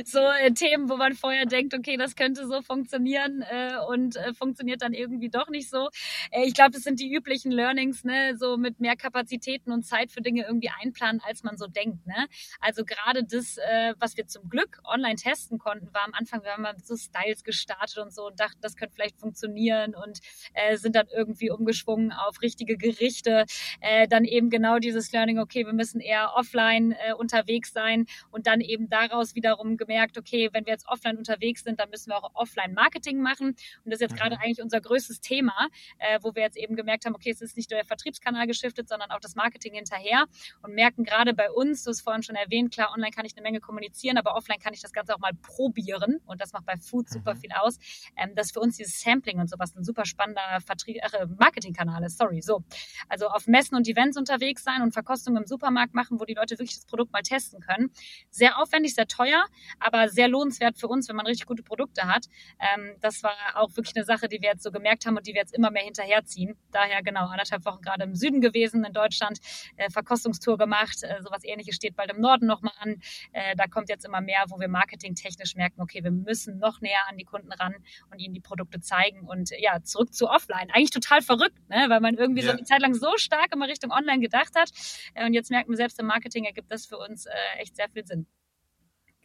Speaker 3: so äh, Themen, wo man vorher denkt, okay, das könnte so funktionieren äh, und äh, funktioniert dann irgendwie doch nicht so. Äh, ich glaube, das sind die üblichen Learnings, ne, so mit mehr Kapazitäten und Zeit für Dinge irgendwie einplanen, als man so denkt. Ne? Also gerade das, äh, was wir zum Glück online testen konnten, war am Anfang, wir haben mal so Styles gestartet und so und dachten, das könnte vielleicht funktionieren und äh, sind dann irgendwie umgeschwungen auf richtige Gerichte. Äh, dann eben genau dieses Learning, okay, wir müssen eher offline äh, unterwegs sein und dann eben daraus wiederum gemerkt, okay, wenn wir jetzt offline unterwegs sind, dann müssen wir auch Offline-Marketing machen. Und das ist jetzt mhm. gerade eigentlich unser größtes Thema, äh, wo wir jetzt eben gemerkt haben, okay, es ist nicht nur der Vertriebskanal geschiftet, sondern auch das Marketing hinterher und merken gerade bei uns, du hast vorhin schon erwähnt, klar, online kann ich eine Menge kommunizieren, aber offline kann ich das Ganze auch mal probieren und das macht bei Food super mhm. viel aus, ähm, dass für uns dieses Sampling und sowas ein super spannender Vertrieb, äh, Marketingkanal ist, sorry, so. Also auf Messen und Events unterwegs sein und Verkostungen im Supermarkt Supermarkt machen, wo die Leute wirklich das Produkt mal testen können. Sehr aufwendig, sehr teuer, aber sehr lohnenswert für uns, wenn man richtig gute Produkte hat. Ähm, das war auch wirklich eine Sache, die wir jetzt so gemerkt haben und die wir jetzt immer mehr hinterherziehen. Daher genau anderthalb Wochen gerade im Süden gewesen in Deutschland, äh, Verkostungstour gemacht. Äh, sowas ähnliches steht bald im Norden nochmal an. Äh, da kommt jetzt immer mehr, wo wir marketingtechnisch merken, okay, wir müssen noch näher an die Kunden ran und ihnen die Produkte zeigen. Und ja, zurück zu offline. Eigentlich total verrückt, ne? weil man irgendwie ja. so eine Zeit lang so stark immer Richtung Online gedacht hat. Äh, und jetzt merkt merken wir selbst im Marketing ergibt das für uns äh, echt sehr viel Sinn.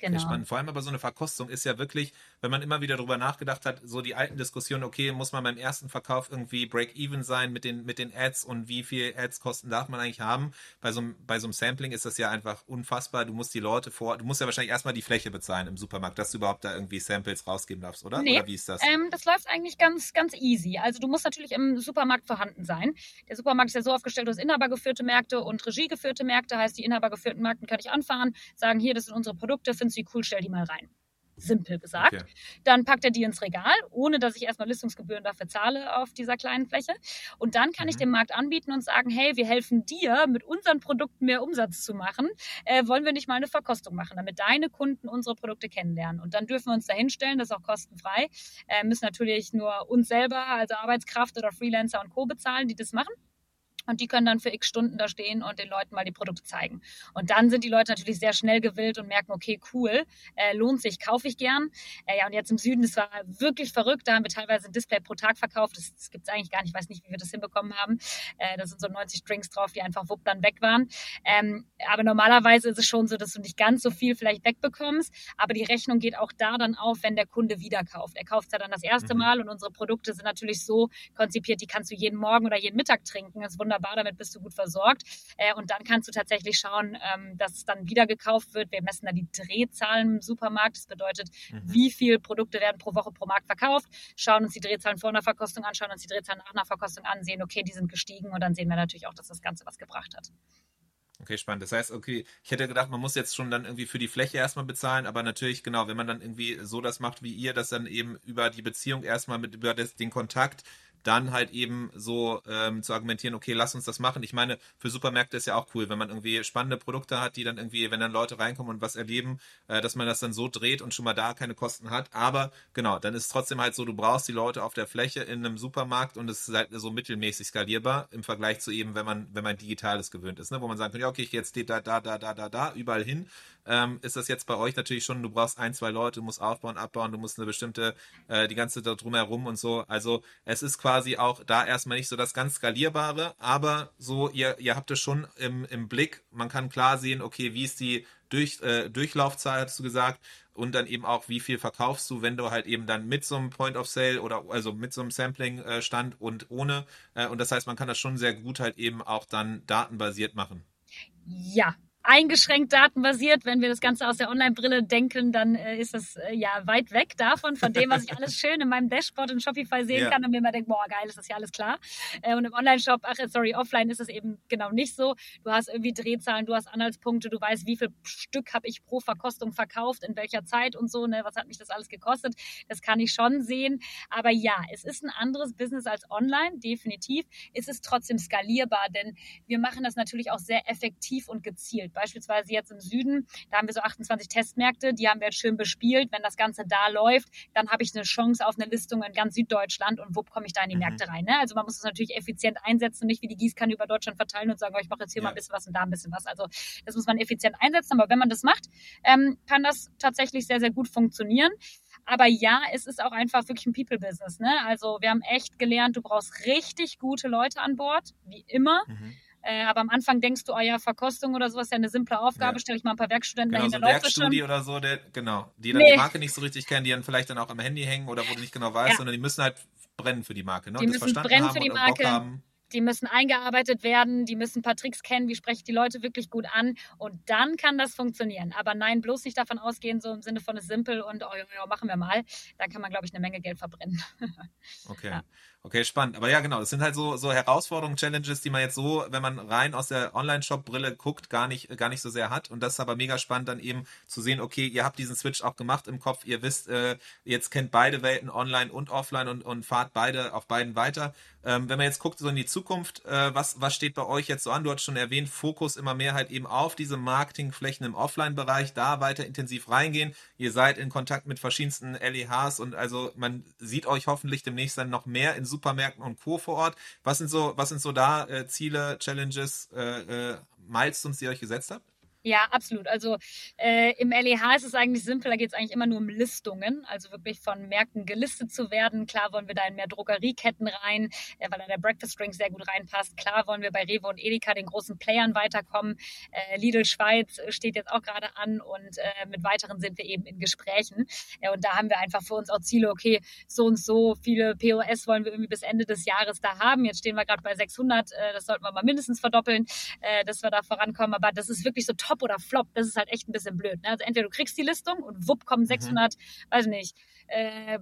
Speaker 1: Genau. Spannend. Vor allem aber so eine Verkostung ist ja wirklich, wenn man immer wieder darüber nachgedacht hat, so die alten Diskussionen, okay, muss man beim ersten Verkauf irgendwie Break-Even sein mit den, mit den Ads und wie viel Ads-Kosten darf man eigentlich haben? Bei so, einem, bei so einem Sampling ist das ja einfach unfassbar. Du musst die Leute vor, du musst ja wahrscheinlich erstmal die Fläche bezahlen im Supermarkt, dass du überhaupt da irgendwie Samples rausgeben darfst, oder?
Speaker 3: Nee,
Speaker 1: oder wie ist das?
Speaker 3: Ähm, das läuft eigentlich ganz, ganz easy. Also du musst natürlich im Supermarkt vorhanden sein. Der Supermarkt ist ja so aufgestellt, du hast inhabergeführte Märkte und regiegeführte Märkte, heißt die inhabergeführten Märkte kann ich anfahren, sagen, hier, das sind unsere Produkte, findest du die cool, stell die mal rein. Simpel gesagt. Okay. Dann packt er die ins Regal, ohne dass ich erstmal Listungsgebühren dafür zahle auf dieser kleinen Fläche. Und dann kann mhm. ich dem Markt anbieten und sagen, hey, wir helfen dir, mit unseren Produkten mehr Umsatz zu machen. Äh, wollen wir nicht mal eine Verkostung machen, damit deine Kunden unsere Produkte kennenlernen? Und dann dürfen wir uns da hinstellen, das ist auch kostenfrei. Äh, müssen natürlich nur uns selber, also Arbeitskraft oder Freelancer und Co. bezahlen, die das machen. Und die können dann für x Stunden da stehen und den Leuten mal die Produkte zeigen. Und dann sind die Leute natürlich sehr schnell gewillt und merken, okay, cool, äh, lohnt sich, kaufe ich gern. Äh, ja, und jetzt im Süden, das war wirklich verrückt. Da haben wir teilweise ein Display pro Tag verkauft. Das, das gibt es eigentlich gar nicht. Ich weiß nicht, wie wir das hinbekommen haben. Äh, da sind so 90 Drinks drauf, die einfach wupp dann weg waren. Ähm, aber normalerweise ist es schon so, dass du nicht ganz so viel vielleicht wegbekommst. Aber die Rechnung geht auch da dann auf, wenn der Kunde wieder kauft. Er kauft ja dann das erste mhm. Mal und unsere Produkte sind natürlich so konzipiert, die kannst du jeden Morgen oder jeden Mittag trinken. Das ist wunderbar damit bist du gut versorgt. Äh, und dann kannst du tatsächlich schauen, ähm, dass es dann wieder gekauft wird. Wir messen da die Drehzahlen im Supermarkt. Das bedeutet, mhm. wie viele Produkte werden pro Woche pro Markt verkauft, schauen uns die Drehzahlen vor einer Verkostung an, schauen uns die Drehzahlen nach einer Verkostung an, sehen, okay, die sind gestiegen und dann sehen wir natürlich auch, dass das Ganze was gebracht hat.
Speaker 1: Okay, spannend. Das heißt, okay, ich hätte gedacht, man muss jetzt schon dann irgendwie für die Fläche erstmal bezahlen, aber natürlich, genau, wenn man dann irgendwie so das macht wie ihr, das dann eben über die Beziehung erstmal mit, über das, den Kontakt dann halt eben so ähm, zu argumentieren, okay, lass uns das machen. Ich meine, für Supermärkte ist ja auch cool, wenn man irgendwie spannende Produkte hat, die dann irgendwie, wenn dann Leute reinkommen und was erleben, äh, dass man das dann so dreht und schon mal da keine Kosten hat. Aber genau, dann ist es trotzdem halt so, du brauchst die Leute auf der Fläche in einem Supermarkt und es ist halt so mittelmäßig skalierbar im Vergleich zu eben, wenn man, wenn man Digitales gewöhnt ist, ne? wo man sagen kann, ja, okay, ich gehe jetzt da, da, da, da, da, da, überall hin. Ähm, ist das jetzt bei euch natürlich schon, du brauchst ein, zwei Leute, du musst aufbauen, abbauen, du musst eine bestimmte, äh, die ganze da drumherum und so. Also es ist quasi auch da erstmal nicht so das ganz skalierbare, aber so, ihr, ihr habt es schon im, im Blick. Man kann klar sehen, okay, wie ist die Durch, äh, Durchlaufzahl, hast du gesagt, und dann eben auch, wie viel verkaufst du, wenn du halt eben dann mit so einem Point of Sale oder also mit so einem Sampling-Stand äh, und ohne. Äh, und das heißt, man kann das schon sehr gut halt eben auch dann datenbasiert machen.
Speaker 3: Ja, eingeschränkt datenbasiert. Wenn wir das Ganze aus der Online-Brille denken, dann äh, ist das äh, ja weit weg davon, von dem, was ich alles schön in meinem Dashboard in Shopify sehen ja. kann und mir immer denke, boah, geil, ist das ja alles klar. Äh, und im Online-Shop, ach, sorry, offline ist es eben genau nicht so. Du hast irgendwie Drehzahlen, du hast Anhaltspunkte, du weißt, wie viel Stück habe ich pro Verkostung verkauft, in welcher Zeit und so, ne, was hat mich das alles gekostet. Das kann ich schon sehen. Aber ja, es ist ein anderes Business als online, definitiv. Es ist trotzdem skalierbar, denn wir machen das natürlich auch sehr effektiv und gezielt beispielsweise jetzt im Süden, da haben wir so 28 Testmärkte, die haben wir jetzt schön bespielt. Wenn das Ganze da läuft, dann habe ich eine Chance auf eine Listung in ganz Süddeutschland und wo komme ich da in die mhm. Märkte rein. Ne? Also man muss es natürlich effizient einsetzen, nicht wie die Gießkanne über Deutschland verteilen und sagen, oh, ich mache jetzt hier ja. mal ein bisschen was und da ein bisschen was. Also das muss man effizient einsetzen, aber wenn man das macht, ähm, kann das tatsächlich sehr, sehr gut funktionieren. Aber ja, es ist auch einfach wirklich ein People-Business. Ne? Also wir haben echt gelernt, du brauchst richtig gute Leute an Bord, wie immer. Mhm. Äh, aber am Anfang denkst du, oh ja, Verkostung oder sowas ist ja eine simple Aufgabe, ja. stelle ich mal ein paar Werkstudenten
Speaker 1: genau,
Speaker 3: dahinter.
Speaker 1: So Werkstudie oder so, der, genau, die dann nee. die Marke nicht so richtig kennen, die dann vielleicht dann auch am Handy hängen oder wo du nicht genau weißt, ja. sondern die müssen halt brennen für die Marke. Ne?
Speaker 3: Die müssen brennen für die Marke. Die müssen eingearbeitet werden, die müssen ein paar Tricks kennen, wie spreche ich die Leute wirklich gut an und dann kann das funktionieren. Aber nein, bloß nicht davon ausgehen, so im Sinne von es simpel und oh, ja, machen wir mal. Dann kann man, glaube ich, eine Menge Geld verbrennen. *laughs*
Speaker 1: okay. Ja. Okay, spannend. Aber ja, genau, das sind halt so, so Herausforderungen, Challenges, die man jetzt so, wenn man rein aus der Online-Shop-Brille guckt, gar nicht, gar nicht so sehr hat. Und das ist aber mega spannend, dann eben zu sehen, okay, ihr habt diesen Switch auch gemacht im Kopf, ihr wisst, äh, jetzt kennt beide Welten, online und offline und, und fahrt beide auf beiden weiter. Ähm, wenn man jetzt guckt, so in die Zukunft, äh, was, was steht bei euch jetzt so an? Du hast schon erwähnt, Fokus immer mehr halt eben auf diese Marketingflächen im Offline-Bereich, da weiter intensiv reingehen. Ihr seid in Kontakt mit verschiedensten LEHs und also man sieht euch hoffentlich demnächst dann noch mehr in Supermärkten und Co. vor Ort. Was sind so, was sind so da äh, Ziele, Challenges, äh, äh, Milestones, die ihr euch gesetzt habt?
Speaker 3: Ja, absolut. Also äh, im LEH ist es eigentlich simpel, da geht es eigentlich immer nur um Listungen, also wirklich von Märkten gelistet zu werden. Klar wollen wir da in mehr Drogerieketten rein, äh, weil da der Breakfast Drink sehr gut reinpasst. Klar wollen wir bei Rewe und Edeka den großen Playern weiterkommen. Äh, Lidl Schweiz steht jetzt auch gerade an und äh, mit weiteren sind wir eben in Gesprächen. Äh, und da haben wir einfach für uns auch Ziele, okay, so und so viele POS wollen wir irgendwie bis Ende des Jahres da haben. Jetzt stehen wir gerade bei 600, äh, das sollten wir mal mindestens verdoppeln, äh, dass wir da vorankommen. Aber das ist wirklich so top Top oder Flop, das ist halt echt ein bisschen blöd. Ne? Also entweder du kriegst die Listung und wupp kommen 600, mhm. weiß nicht, äh,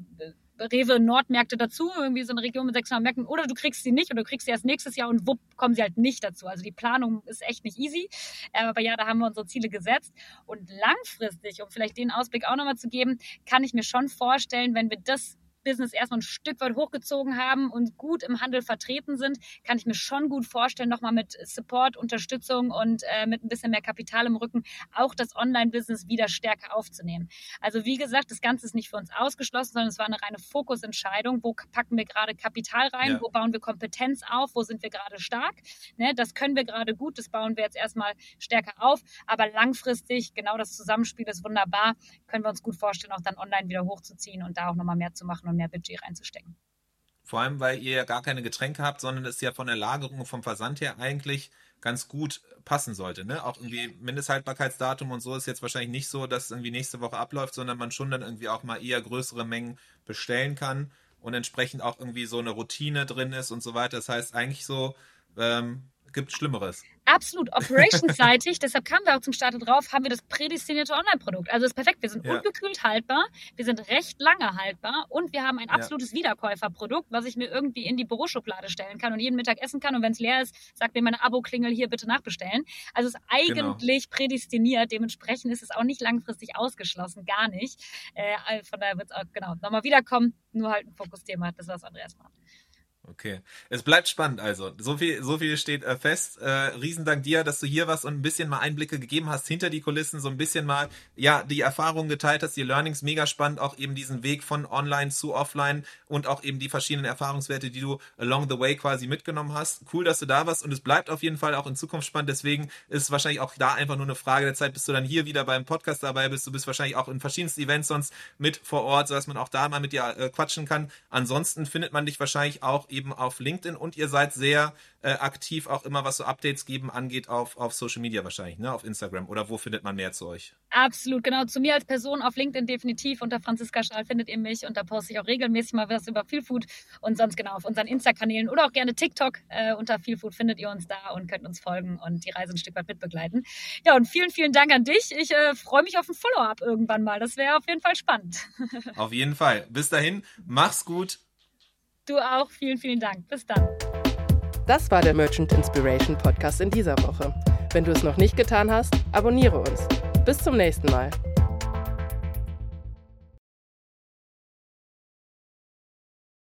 Speaker 3: Rewe Nordmärkte dazu, irgendwie so eine Region mit 600 Märkten, oder du kriegst sie nicht oder du kriegst sie erst nächstes Jahr und wupp kommen sie halt nicht dazu. Also die Planung ist echt nicht easy, aber ja, da haben wir unsere Ziele gesetzt und langfristig, um vielleicht den Ausblick auch nochmal zu geben, kann ich mir schon vorstellen, wenn wir das Business erstmal ein Stück weit hochgezogen haben und gut im Handel vertreten sind, kann ich mir schon gut vorstellen, nochmal mit Support, Unterstützung und äh, mit ein bisschen mehr Kapital im Rücken auch das Online-Business wieder stärker aufzunehmen. Also wie gesagt, das Ganze ist nicht für uns ausgeschlossen, sondern es war eine reine Fokusentscheidung. Wo packen wir gerade Kapital rein? Ja. Wo bauen wir Kompetenz auf? Wo sind wir gerade stark? Ne, das können wir gerade gut, das bauen wir jetzt erstmal stärker auf. Aber langfristig, genau das Zusammenspiel ist wunderbar, können wir uns gut vorstellen, auch dann online wieder hochzuziehen und da auch nochmal mehr zu machen und mehr Budget reinzustecken.
Speaker 1: Vor allem, weil ihr ja gar keine Getränke habt, sondern es ja von der Lagerung und vom Versand her eigentlich ganz gut passen sollte. Ne? Auch irgendwie Mindesthaltbarkeitsdatum und so ist jetzt wahrscheinlich nicht so, dass es irgendwie nächste Woche abläuft, sondern man schon dann irgendwie auch mal eher größere Mengen bestellen kann und entsprechend auch irgendwie so eine Routine drin ist und so weiter. Das heißt eigentlich so, ähm, gibt Schlimmeres.
Speaker 3: Absolut, operationsseitig, *laughs* deshalb kamen wir auch zum Start drauf, haben wir das prädestinierte Online-Produkt. Also ist perfekt, wir sind ja. ungekühlt haltbar, wir sind recht lange haltbar und wir haben ein absolutes ja. Wiederkäuferprodukt, was ich mir irgendwie in die Büroschublade stellen kann und jeden Mittag essen kann und wenn es leer ist, sagt mir meine Abo-Klingel hier bitte nachbestellen. Also ist genau. eigentlich genau. prädestiniert, dementsprechend ist es auch nicht langfristig ausgeschlossen, gar nicht. Äh, von daher wird es auch, genau, nochmal wiederkommen, nur halt ein Fokusthema, das was Andreas macht.
Speaker 1: Okay. Es bleibt spannend also. So viel, so viel steht äh, fest. Äh, Riesendank dir, dass du hier was und ein bisschen mal Einblicke gegeben hast hinter die Kulissen, so ein bisschen mal, ja, die Erfahrungen geteilt hast, die Learnings mega spannend, auch eben diesen Weg von online zu offline und auch eben die verschiedenen Erfahrungswerte, die du along the way quasi mitgenommen hast. Cool, dass du da warst und es bleibt auf jeden Fall auch in Zukunft spannend. Deswegen ist wahrscheinlich auch da einfach nur eine Frage der Zeit, bis du dann hier wieder beim Podcast dabei bist. Du bist wahrscheinlich auch in verschiedensten Events sonst mit vor Ort, sodass man auch da mal mit dir äh, quatschen kann. Ansonsten findet man dich wahrscheinlich auch eben eben auf LinkedIn und ihr seid sehr äh, aktiv auch immer, was so Updates geben angeht auf, auf Social Media wahrscheinlich, ne? Auf Instagram. Oder wo findet man mehr zu euch?
Speaker 3: Absolut, genau. Zu mir als Person auf LinkedIn definitiv. Unter Franziska Schal findet ihr mich und da poste ich auch regelmäßig mal was über Feelfood und sonst genau auf unseren Insta-Kanälen oder auch gerne TikTok. Äh, unter Feelfood findet ihr uns da und könnt uns folgen und die Reise ein Stück weit mitbegleiten. Ja, und vielen, vielen Dank an dich. Ich äh, freue mich auf ein Follow-up irgendwann mal. Das wäre auf jeden Fall spannend. *laughs*
Speaker 1: Auf jeden Fall. Bis dahin, mach's gut.
Speaker 3: Du auch. Vielen, vielen Dank. Bis dann.
Speaker 2: Das war der Merchant Inspiration Podcast in dieser Woche. Wenn du es noch nicht getan hast, abonniere uns. Bis zum nächsten Mal.